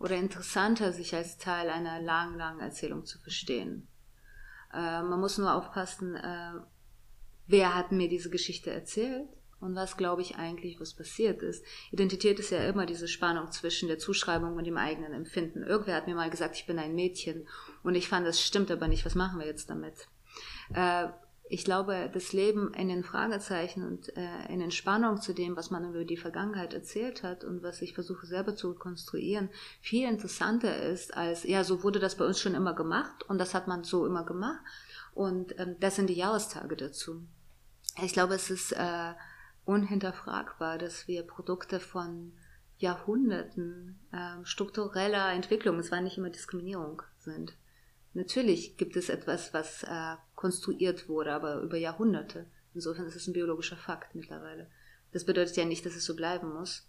oder interessanter, sich als Teil einer langen, langen Erzählung zu verstehen. Äh, man muss nur aufpassen, äh, wer hat mir diese Geschichte erzählt und was glaube ich eigentlich, was passiert ist. Identität ist ja immer diese Spannung zwischen der Zuschreibung und dem eigenen Empfinden. Irgendwer hat mir mal gesagt, ich bin ein Mädchen und ich fand, das stimmt aber nicht. Was machen wir jetzt damit? Äh, ich glaube, das Leben in den Fragezeichen und äh, in Entspannung zu dem, was man über die Vergangenheit erzählt hat und was ich versuche selber zu konstruieren, viel interessanter ist als, ja, so wurde das bei uns schon immer gemacht und das hat man so immer gemacht und ähm, das sind die Jahrestage dazu. Ich glaube, es ist äh, unhinterfragbar, dass wir Produkte von Jahrhunderten äh, struktureller Entwicklung, es war nicht immer Diskriminierung, sind. Natürlich gibt es etwas, was äh, konstruiert wurde, aber über Jahrhunderte. Insofern ist es ein biologischer Fakt mittlerweile. Das bedeutet ja nicht, dass es so bleiben muss.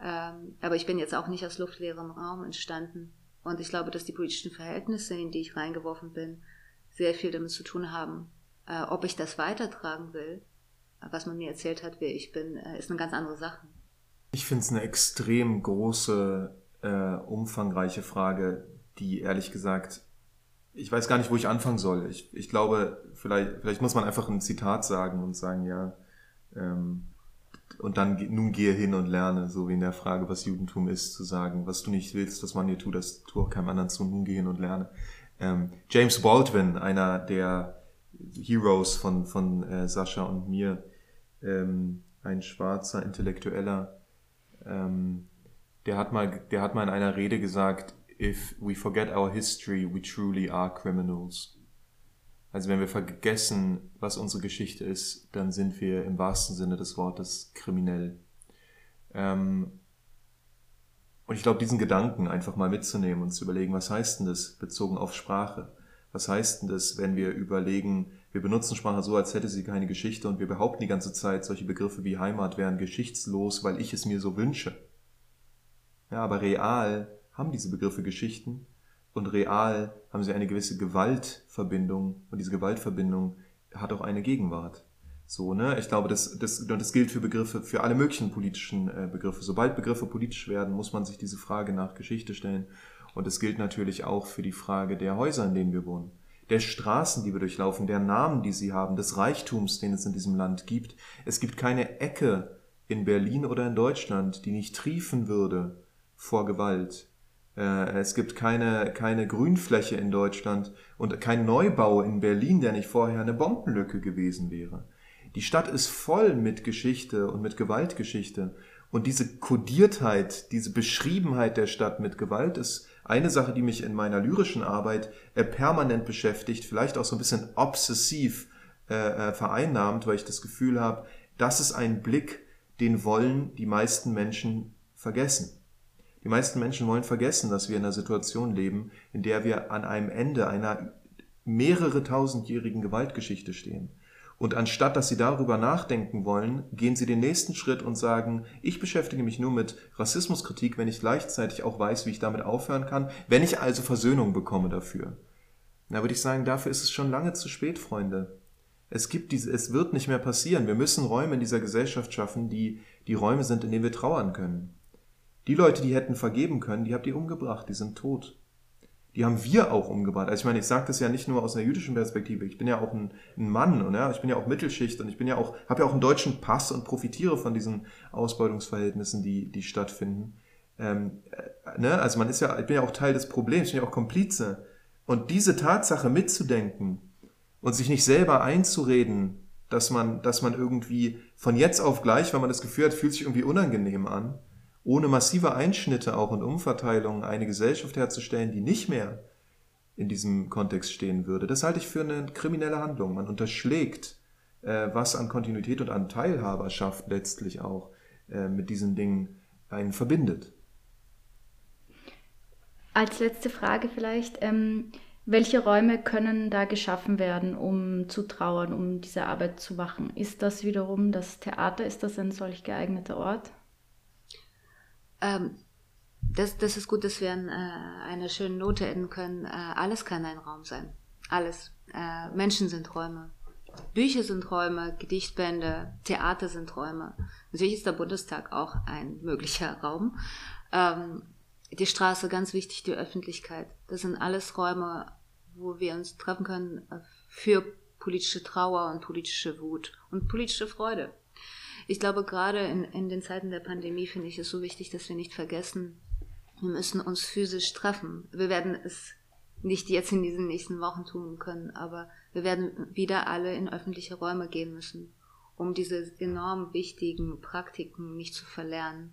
Ähm, aber ich bin jetzt auch nicht aus luftleerem Raum entstanden. Und ich glaube, dass die politischen Verhältnisse, in die ich reingeworfen bin, sehr viel damit zu tun haben. Äh, ob ich das weitertragen will, was man mir erzählt hat, wer ich bin, äh, ist eine ganz andere Sache. Ich finde es eine extrem große, äh, umfangreiche Frage, die ehrlich gesagt ich weiß gar nicht, wo ich anfangen soll. Ich, ich glaube, vielleicht, vielleicht muss man einfach ein Zitat sagen und sagen, ja, ähm, und dann nun gehe hin und lerne, so wie in der Frage, was Judentum ist, zu sagen, was du nicht willst, was man dir tut, das tu auch keinem anderen zu, nun geh hin und lerne. Ähm, James Baldwin, einer der Heroes von, von äh, Sascha und mir, ähm, ein schwarzer Intellektueller, ähm, der hat mal, der hat mal in einer Rede gesagt, if we forget our history, we truly are criminals. Also wenn wir vergessen, was unsere Geschichte ist, dann sind wir im wahrsten Sinne des Wortes kriminell. Ähm, und ich glaube, diesen Gedanken einfach mal mitzunehmen und zu überlegen, was heißt denn das bezogen auf Sprache? Was heißt denn das, wenn wir überlegen, wir benutzen Sprache so, als hätte sie keine Geschichte und wir behaupten die ganze Zeit, solche Begriffe wie Heimat wären geschichtslos, weil ich es mir so wünsche. Ja, aber real haben diese Begriffe Geschichten und real haben sie eine gewisse Gewaltverbindung und diese Gewaltverbindung hat auch eine Gegenwart. So, ne? Ich glaube, das, das, das gilt für Begriffe, für alle möglichen politischen äh, Begriffe. Sobald Begriffe politisch werden, muss man sich diese Frage nach Geschichte stellen. Und es gilt natürlich auch für die Frage der Häuser, in denen wir wohnen, der Straßen, die wir durchlaufen, der Namen, die sie haben, des Reichtums, den es in diesem Land gibt. Es gibt keine Ecke in Berlin oder in Deutschland, die nicht triefen würde vor Gewalt. Äh, es gibt keine, keine Grünfläche in Deutschland und kein Neubau in Berlin, der nicht vorher eine Bombenlücke gewesen wäre. Die Stadt ist voll mit Geschichte und mit Gewaltgeschichte. Und diese Kodiertheit, diese Beschriebenheit der Stadt mit Gewalt ist eine Sache, die mich in meiner lyrischen Arbeit äh, permanent beschäftigt, vielleicht auch so ein bisschen obsessiv äh, vereinnahmt, weil ich das Gefühl habe, das ist ein Blick, den wollen die meisten Menschen vergessen. Die meisten Menschen wollen vergessen, dass wir in einer Situation leben, in der wir an einem Ende einer mehrere tausendjährigen Gewaltgeschichte stehen. Und anstatt dass sie darüber nachdenken wollen, gehen sie den nächsten Schritt und sagen, ich beschäftige mich nur mit Rassismuskritik, wenn ich gleichzeitig auch weiß, wie ich damit aufhören kann, wenn ich also Versöhnung bekomme dafür. Da würde ich sagen, dafür ist es schon lange zu spät, Freunde. Es gibt diese, es wird nicht mehr passieren. Wir müssen Räume in dieser Gesellschaft schaffen, die die Räume sind, in denen wir trauern können. Die Leute, die hätten vergeben können, die habt ihr umgebracht, die sind tot die haben wir auch umgebracht. Also ich meine, ich sage das ja nicht nur aus einer jüdischen Perspektive. Ich bin ja auch ein, ein Mann und ja, ich bin ja auch Mittelschicht und ich bin ja auch, habe ja auch einen deutschen Pass und profitiere von diesen Ausbeutungsverhältnissen, die, die stattfinden. Ähm, äh, ne? Also man ist ja, ich bin ja auch Teil des Problems, ich bin ja auch Komplize. Und diese Tatsache mitzudenken und sich nicht selber einzureden, dass man, dass man irgendwie von jetzt auf gleich, wenn man das Gefühl hat, fühlt sich irgendwie unangenehm an, ohne massive Einschnitte auch und Umverteilungen eine Gesellschaft herzustellen, die nicht mehr in diesem Kontext stehen würde, das halte ich für eine kriminelle Handlung. Man unterschlägt, äh, was an Kontinuität und an Teilhaberschaft letztlich auch äh, mit diesen Dingen einen verbindet. Als letzte Frage vielleicht, ähm, welche Räume können da geschaffen werden, um zu trauern, um diese Arbeit zu machen? Ist das wiederum das Theater? Ist das ein solch geeigneter Ort? Ähm, das, das ist gut, dass wir an äh, einer schönen Note enden können. Äh, alles kann ein Raum sein. Alles. Äh, Menschen sind Räume. Bücher sind Räume, Gedichtbände, Theater sind Räume. Natürlich ist der Bundestag auch ein möglicher *laughs* Raum. Ähm, die Straße, ganz wichtig, die Öffentlichkeit. Das sind alles Räume, wo wir uns treffen können äh, für politische Trauer und politische Wut und politische Freude ich glaube, gerade in, in den Zeiten der Pandemie finde ich es so wichtig, dass wir nicht vergessen, wir müssen uns physisch treffen. Wir werden es nicht jetzt in diesen nächsten Wochen tun können, aber wir werden wieder alle in öffentliche Räume gehen müssen, um diese enorm wichtigen Praktiken nicht zu verlernen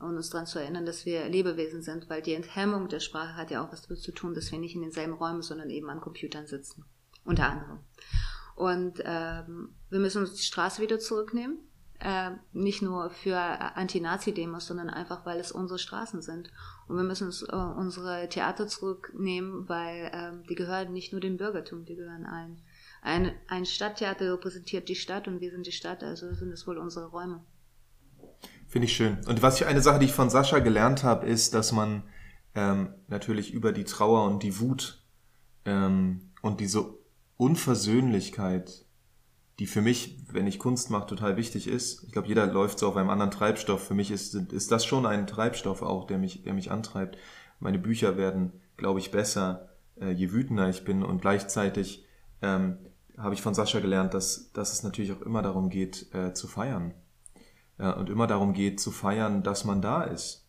und uns daran zu erinnern, dass wir Lebewesen sind, weil die Enthemmung der Sprache hat ja auch was damit zu tun, dass wir nicht in denselben Räumen, sondern eben an Computern sitzen, unter anderem. Und ähm, wir müssen uns die Straße wieder zurücknehmen äh, nicht nur für Anti-Nazi-Demos, sondern einfach, weil es unsere Straßen sind. Und wir müssen uns, äh, unsere Theater zurücknehmen, weil äh, die gehören nicht nur dem Bürgertum, die gehören allen. Ein, ein Stadttheater repräsentiert die Stadt und wir sind die Stadt, also sind es wohl unsere Räume. Finde ich schön. Und was ich eine Sache, die ich von Sascha gelernt habe, ist, dass man ähm, natürlich über die Trauer und die Wut ähm, und diese Unversöhnlichkeit die für mich, wenn ich Kunst mache, total wichtig ist. Ich glaube, jeder läuft so auf einem anderen Treibstoff. Für mich ist, ist das schon ein Treibstoff auch, der mich, der mich antreibt. Meine Bücher werden, glaube ich, besser, äh, je wütender ich bin. Und gleichzeitig ähm, habe ich von Sascha gelernt, dass, dass es natürlich auch immer darum geht, äh, zu feiern. Äh, und immer darum geht, zu feiern, dass man da ist.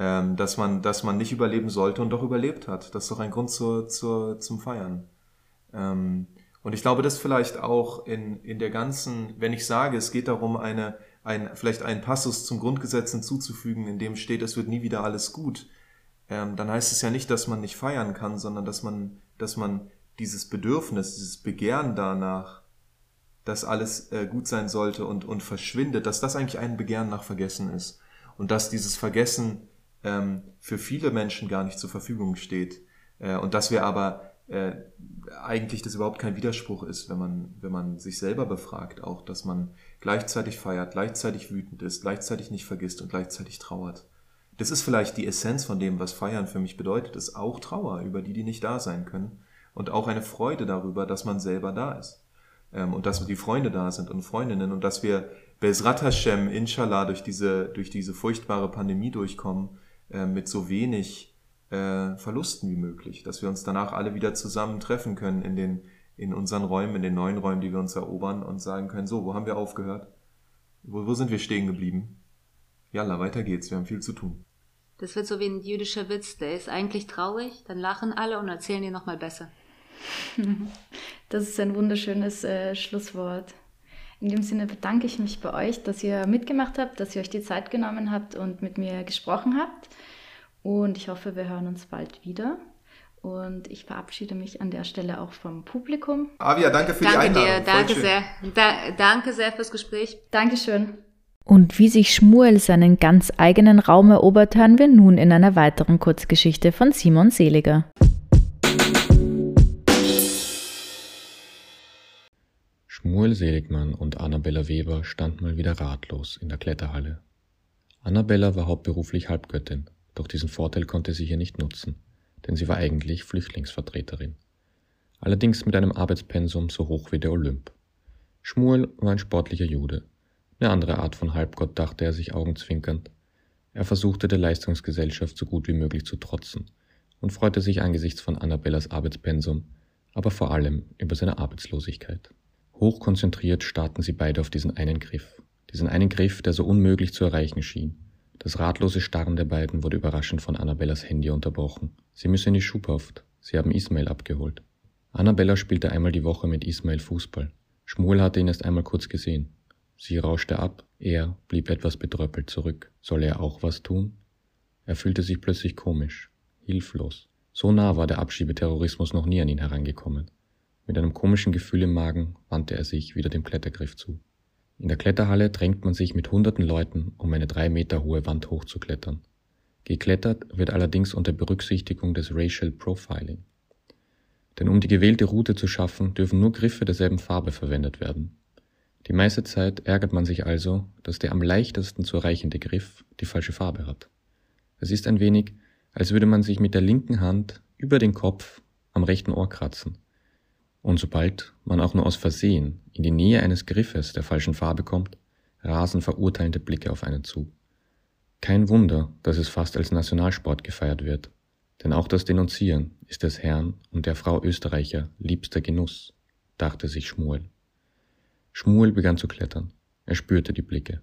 Ähm, dass, man, dass man nicht überleben sollte und doch überlebt hat. Das ist doch ein Grund zur, zur, zum Feiern. Ähm, und ich glaube, das vielleicht auch in, in der ganzen, wenn ich sage, es geht darum, eine, ein, vielleicht einen Passus zum Grundgesetz hinzuzufügen, in dem steht, es wird nie wieder alles gut, ähm, dann heißt es ja nicht, dass man nicht feiern kann, sondern dass man, dass man dieses Bedürfnis, dieses Begehren danach dass alles äh, gut sein sollte und, und verschwindet, dass das eigentlich ein Begehren nach Vergessen ist. Und dass dieses Vergessen ähm, für viele Menschen gar nicht zur Verfügung steht. Äh, und dass wir aber äh, eigentlich das überhaupt kein Widerspruch ist, wenn man, wenn man sich selber befragt, auch, dass man gleichzeitig feiert, gleichzeitig wütend ist, gleichzeitig nicht vergisst und gleichzeitig trauert. Das ist vielleicht die Essenz von dem, was Feiern für mich bedeutet, ist auch Trauer über die, die nicht da sein können und auch eine Freude darüber, dass man selber da ist ähm, und dass die Freunde da sind und Freundinnen und dass wir Bezrat Hashem, inshallah, durch diese, durch diese furchtbare Pandemie durchkommen, äh, mit so wenig äh, Verlusten wie möglich, dass wir uns danach alle wieder zusammen treffen können in den in unseren Räumen, in den neuen Räumen, die wir uns erobern und sagen können, so, wo haben wir aufgehört? Wo, wo sind wir stehen geblieben? Jalla, weiter geht's, wir haben viel zu tun. Das wird so wie ein jüdischer Witz, der ist eigentlich traurig, dann lachen alle und erzählen dir nochmal besser. *laughs* Das ist ein wunderschönes äh, Schlusswort. In dem Sinne bedanke ich mich bei euch, dass ihr mitgemacht habt, dass ihr euch die Zeit genommen habt und mit mir gesprochen habt. Und ich hoffe, wir hören uns bald wieder. Und ich verabschiede mich an der Stelle auch vom Publikum. Avia, danke für danke die Einladung. Dir, danke sehr. Da, danke sehr fürs Gespräch. Dankeschön. Und wie sich Schmuel seinen ganz eigenen Raum erobert, hören wir nun in einer weiteren Kurzgeschichte von Simon Seliger. Schmuel Seligmann und Annabella Weber standen mal wieder ratlos in der Kletterhalle. Annabella war hauptberuflich Halbgöttin doch diesen Vorteil konnte sie hier nicht nutzen, denn sie war eigentlich Flüchtlingsvertreterin. Allerdings mit einem Arbeitspensum so hoch wie der Olymp. Schmuel war ein sportlicher Jude. Eine andere Art von Halbgott dachte er sich augenzwinkernd. Er versuchte der Leistungsgesellschaft so gut wie möglich zu trotzen und freute sich angesichts von Annabellas Arbeitspensum, aber vor allem über seine Arbeitslosigkeit. Hochkonzentriert starrten sie beide auf diesen einen Griff, diesen einen Griff, der so unmöglich zu erreichen schien, das ratlose Starren der beiden wurde überraschend von Annabellas Handy unterbrochen. Sie müsse in die Schubhaft. Sie haben Ismail abgeholt. Annabella spielte einmal die Woche mit Ismail Fußball. Schmuel hatte ihn erst einmal kurz gesehen. Sie rauschte ab, er blieb etwas betröppelt zurück. Solle er auch was tun? Er fühlte sich plötzlich komisch, hilflos. So nah war der Abschiebeterrorismus noch nie an ihn herangekommen. Mit einem komischen Gefühl im Magen wandte er sich wieder dem Klettergriff zu. In der Kletterhalle drängt man sich mit hunderten Leuten, um eine drei Meter hohe Wand hochzuklettern. Geklettert wird allerdings unter Berücksichtigung des Racial Profiling. Denn um die gewählte Route zu schaffen, dürfen nur Griffe derselben Farbe verwendet werden. Die meiste Zeit ärgert man sich also, dass der am leichtesten zu erreichende Griff die falsche Farbe hat. Es ist ein wenig, als würde man sich mit der linken Hand über den Kopf am rechten Ohr kratzen. Und sobald man auch nur aus Versehen in die Nähe eines Griffes der falschen Farbe kommt, rasen verurteilende Blicke auf einen zu. Kein Wunder, dass es fast als Nationalsport gefeiert wird, denn auch das Denunzieren ist des Herrn und der Frau Österreicher liebster Genuss, dachte sich Schmuel. Schmuel begann zu klettern. Er spürte die Blicke.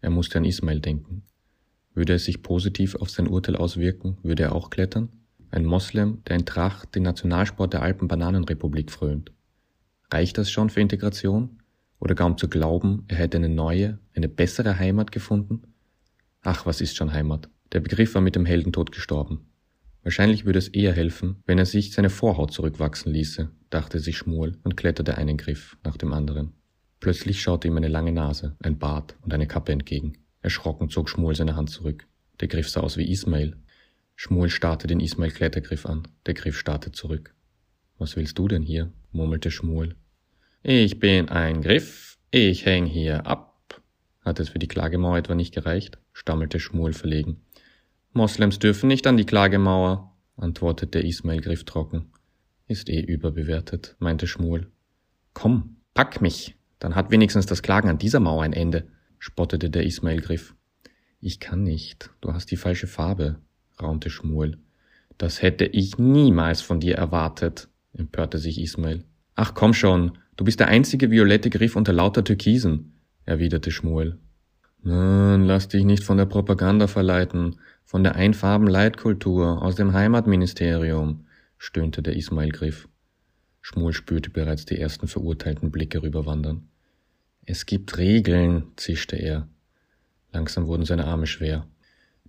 Er musste an Ismail denken. Würde es sich positiv auf sein Urteil auswirken, würde er auch klettern? Ein Moslem, der in Tracht den Nationalsport der Alpen-Bananenrepublik frönt. Reicht das schon für Integration? Oder kaum zu glauben, er hätte eine neue, eine bessere Heimat gefunden? Ach, was ist schon Heimat? Der Begriff war mit dem Heldentod gestorben. Wahrscheinlich würde es eher helfen, wenn er sich seine Vorhaut zurückwachsen ließe, dachte sich Schmuel und kletterte einen Griff nach dem anderen. Plötzlich schaute ihm eine lange Nase, ein Bart und eine Kappe entgegen. Erschrocken zog Schmuel seine Hand zurück. Der Griff sah aus wie Ismail, Schmuel starrte den Ismail Klettergriff an. Der Griff starrte zurück. Was willst du denn hier? murmelte Schmuel. Ich bin ein Griff. Ich häng hier ab. Hat es für die Klagemauer etwa nicht gereicht? stammelte Schmuel verlegen. Moslems dürfen nicht an die Klagemauer, antwortete Ismail Griff trocken. Ist eh überbewertet, meinte Schmuel. Komm, pack mich, dann hat wenigstens das Klagen an dieser Mauer ein Ende, spottete der Ismail Griff. Ich kann nicht, du hast die falsche Farbe, raunte Schmuel. Das hätte ich niemals von dir erwartet, empörte sich Ismail. Ach komm schon, du bist der einzige violette Griff unter lauter Türkisen, erwiderte Schmuel. Nun, lass dich nicht von der Propaganda verleiten, von der Einfarben-Leitkultur aus dem Heimatministerium, stöhnte der Ismail Griff. Schmuel spürte bereits die ersten verurteilten Blicke rüberwandern. Es gibt Regeln, zischte er. Langsam wurden seine Arme schwer.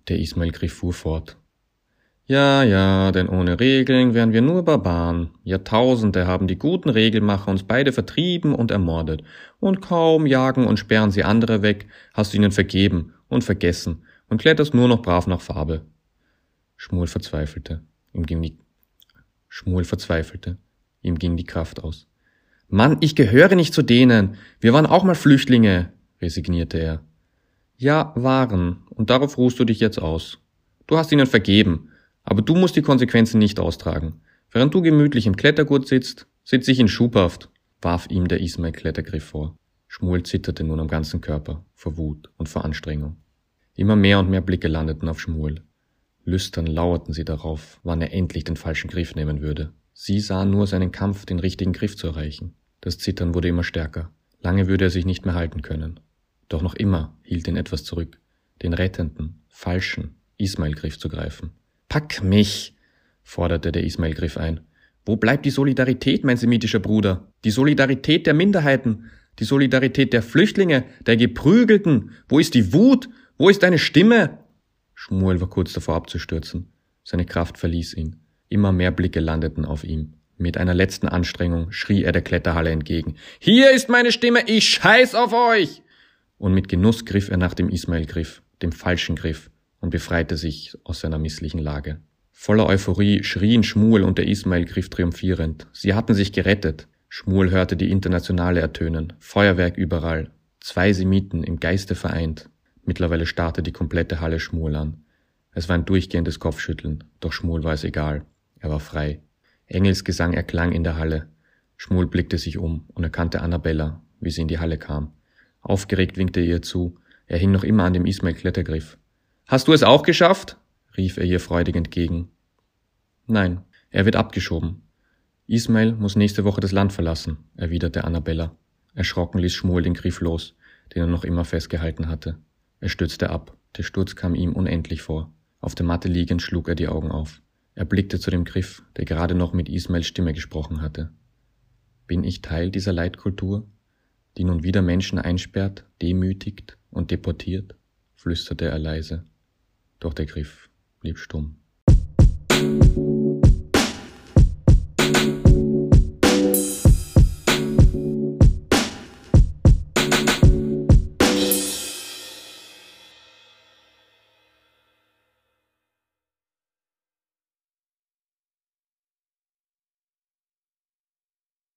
Der Ismail Griff fuhr fort. Ja, ja, denn ohne Regeln wären wir nur Barbaren. Jahrtausende haben die guten Regelmacher uns beide vertrieben und ermordet. Und kaum jagen und sperren sie andere weg, hast du ihnen vergeben und vergessen und kletterst nur noch brav nach Farbe. Schmuel verzweifelte. Ihm ging die, Schmuel verzweifelte. Ihm ging die Kraft aus. Mann, ich gehöre nicht zu denen. Wir waren auch mal Flüchtlinge, resignierte er. Ja, waren. Und darauf ruhst du dich jetzt aus. Du hast ihnen vergeben. Aber du musst die Konsequenzen nicht austragen. Während du gemütlich im Klettergurt sitzt, sitz ich in Schubhaft, warf ihm der Ismail Klettergriff vor. Schmuel zitterte nun am ganzen Körper, vor Wut und vor Anstrengung. Immer mehr und mehr Blicke landeten auf Schmuel. Lüstern lauerten sie darauf, wann er endlich den falschen Griff nehmen würde. Sie sahen nur seinen Kampf, den richtigen Griff zu erreichen. Das Zittern wurde immer stärker. Lange würde er sich nicht mehr halten können. Doch noch immer hielt ihn etwas zurück, den rettenden, falschen Ismail-Griff zu greifen. Pack mich, forderte der Ismail-Griff ein. Wo bleibt die Solidarität, mein semitischer Bruder? Die Solidarität der Minderheiten? Die Solidarität der Flüchtlinge, der Geprügelten? Wo ist die Wut? Wo ist deine Stimme? Schmuel war kurz davor abzustürzen. Seine Kraft verließ ihn. Immer mehr Blicke landeten auf ihm. Mit einer letzten Anstrengung schrie er der Kletterhalle entgegen. Hier ist meine Stimme, ich scheiß auf euch! Und mit Genuss griff er nach dem Ismail-Griff, dem falschen Griff, und befreite sich aus seiner misslichen Lage. Voller Euphorie schrien Schmuel und der Ismail-Griff triumphierend. Sie hatten sich gerettet. Schmuel hörte die Internationale ertönen. Feuerwerk überall. Zwei Semiten im Geiste vereint. Mittlerweile starrte die komplette Halle Schmuel an. Es war ein durchgehendes Kopfschütteln, doch Schmuel war es egal. Er war frei. Engels Gesang erklang in der Halle. Schmuel blickte sich um und erkannte Annabella, wie sie in die Halle kam. Aufgeregt winkte er ihr zu. Er hing noch immer an dem Ismail-Klettergriff. Hast du es auch geschafft? rief er ihr freudig entgegen. Nein, er wird abgeschoben. Ismail muss nächste Woche das Land verlassen, erwiderte Annabella. Erschrocken ließ Schmuel den Griff los, den er noch immer festgehalten hatte. Er stürzte ab. Der Sturz kam ihm unendlich vor. Auf der Matte liegend schlug er die Augen auf. Er blickte zu dem Griff, der gerade noch mit Ismails Stimme gesprochen hatte. Bin ich Teil dieser Leitkultur, die nun wieder Menschen einsperrt, demütigt und deportiert? flüsterte er leise. Doch der Griff blieb stumm.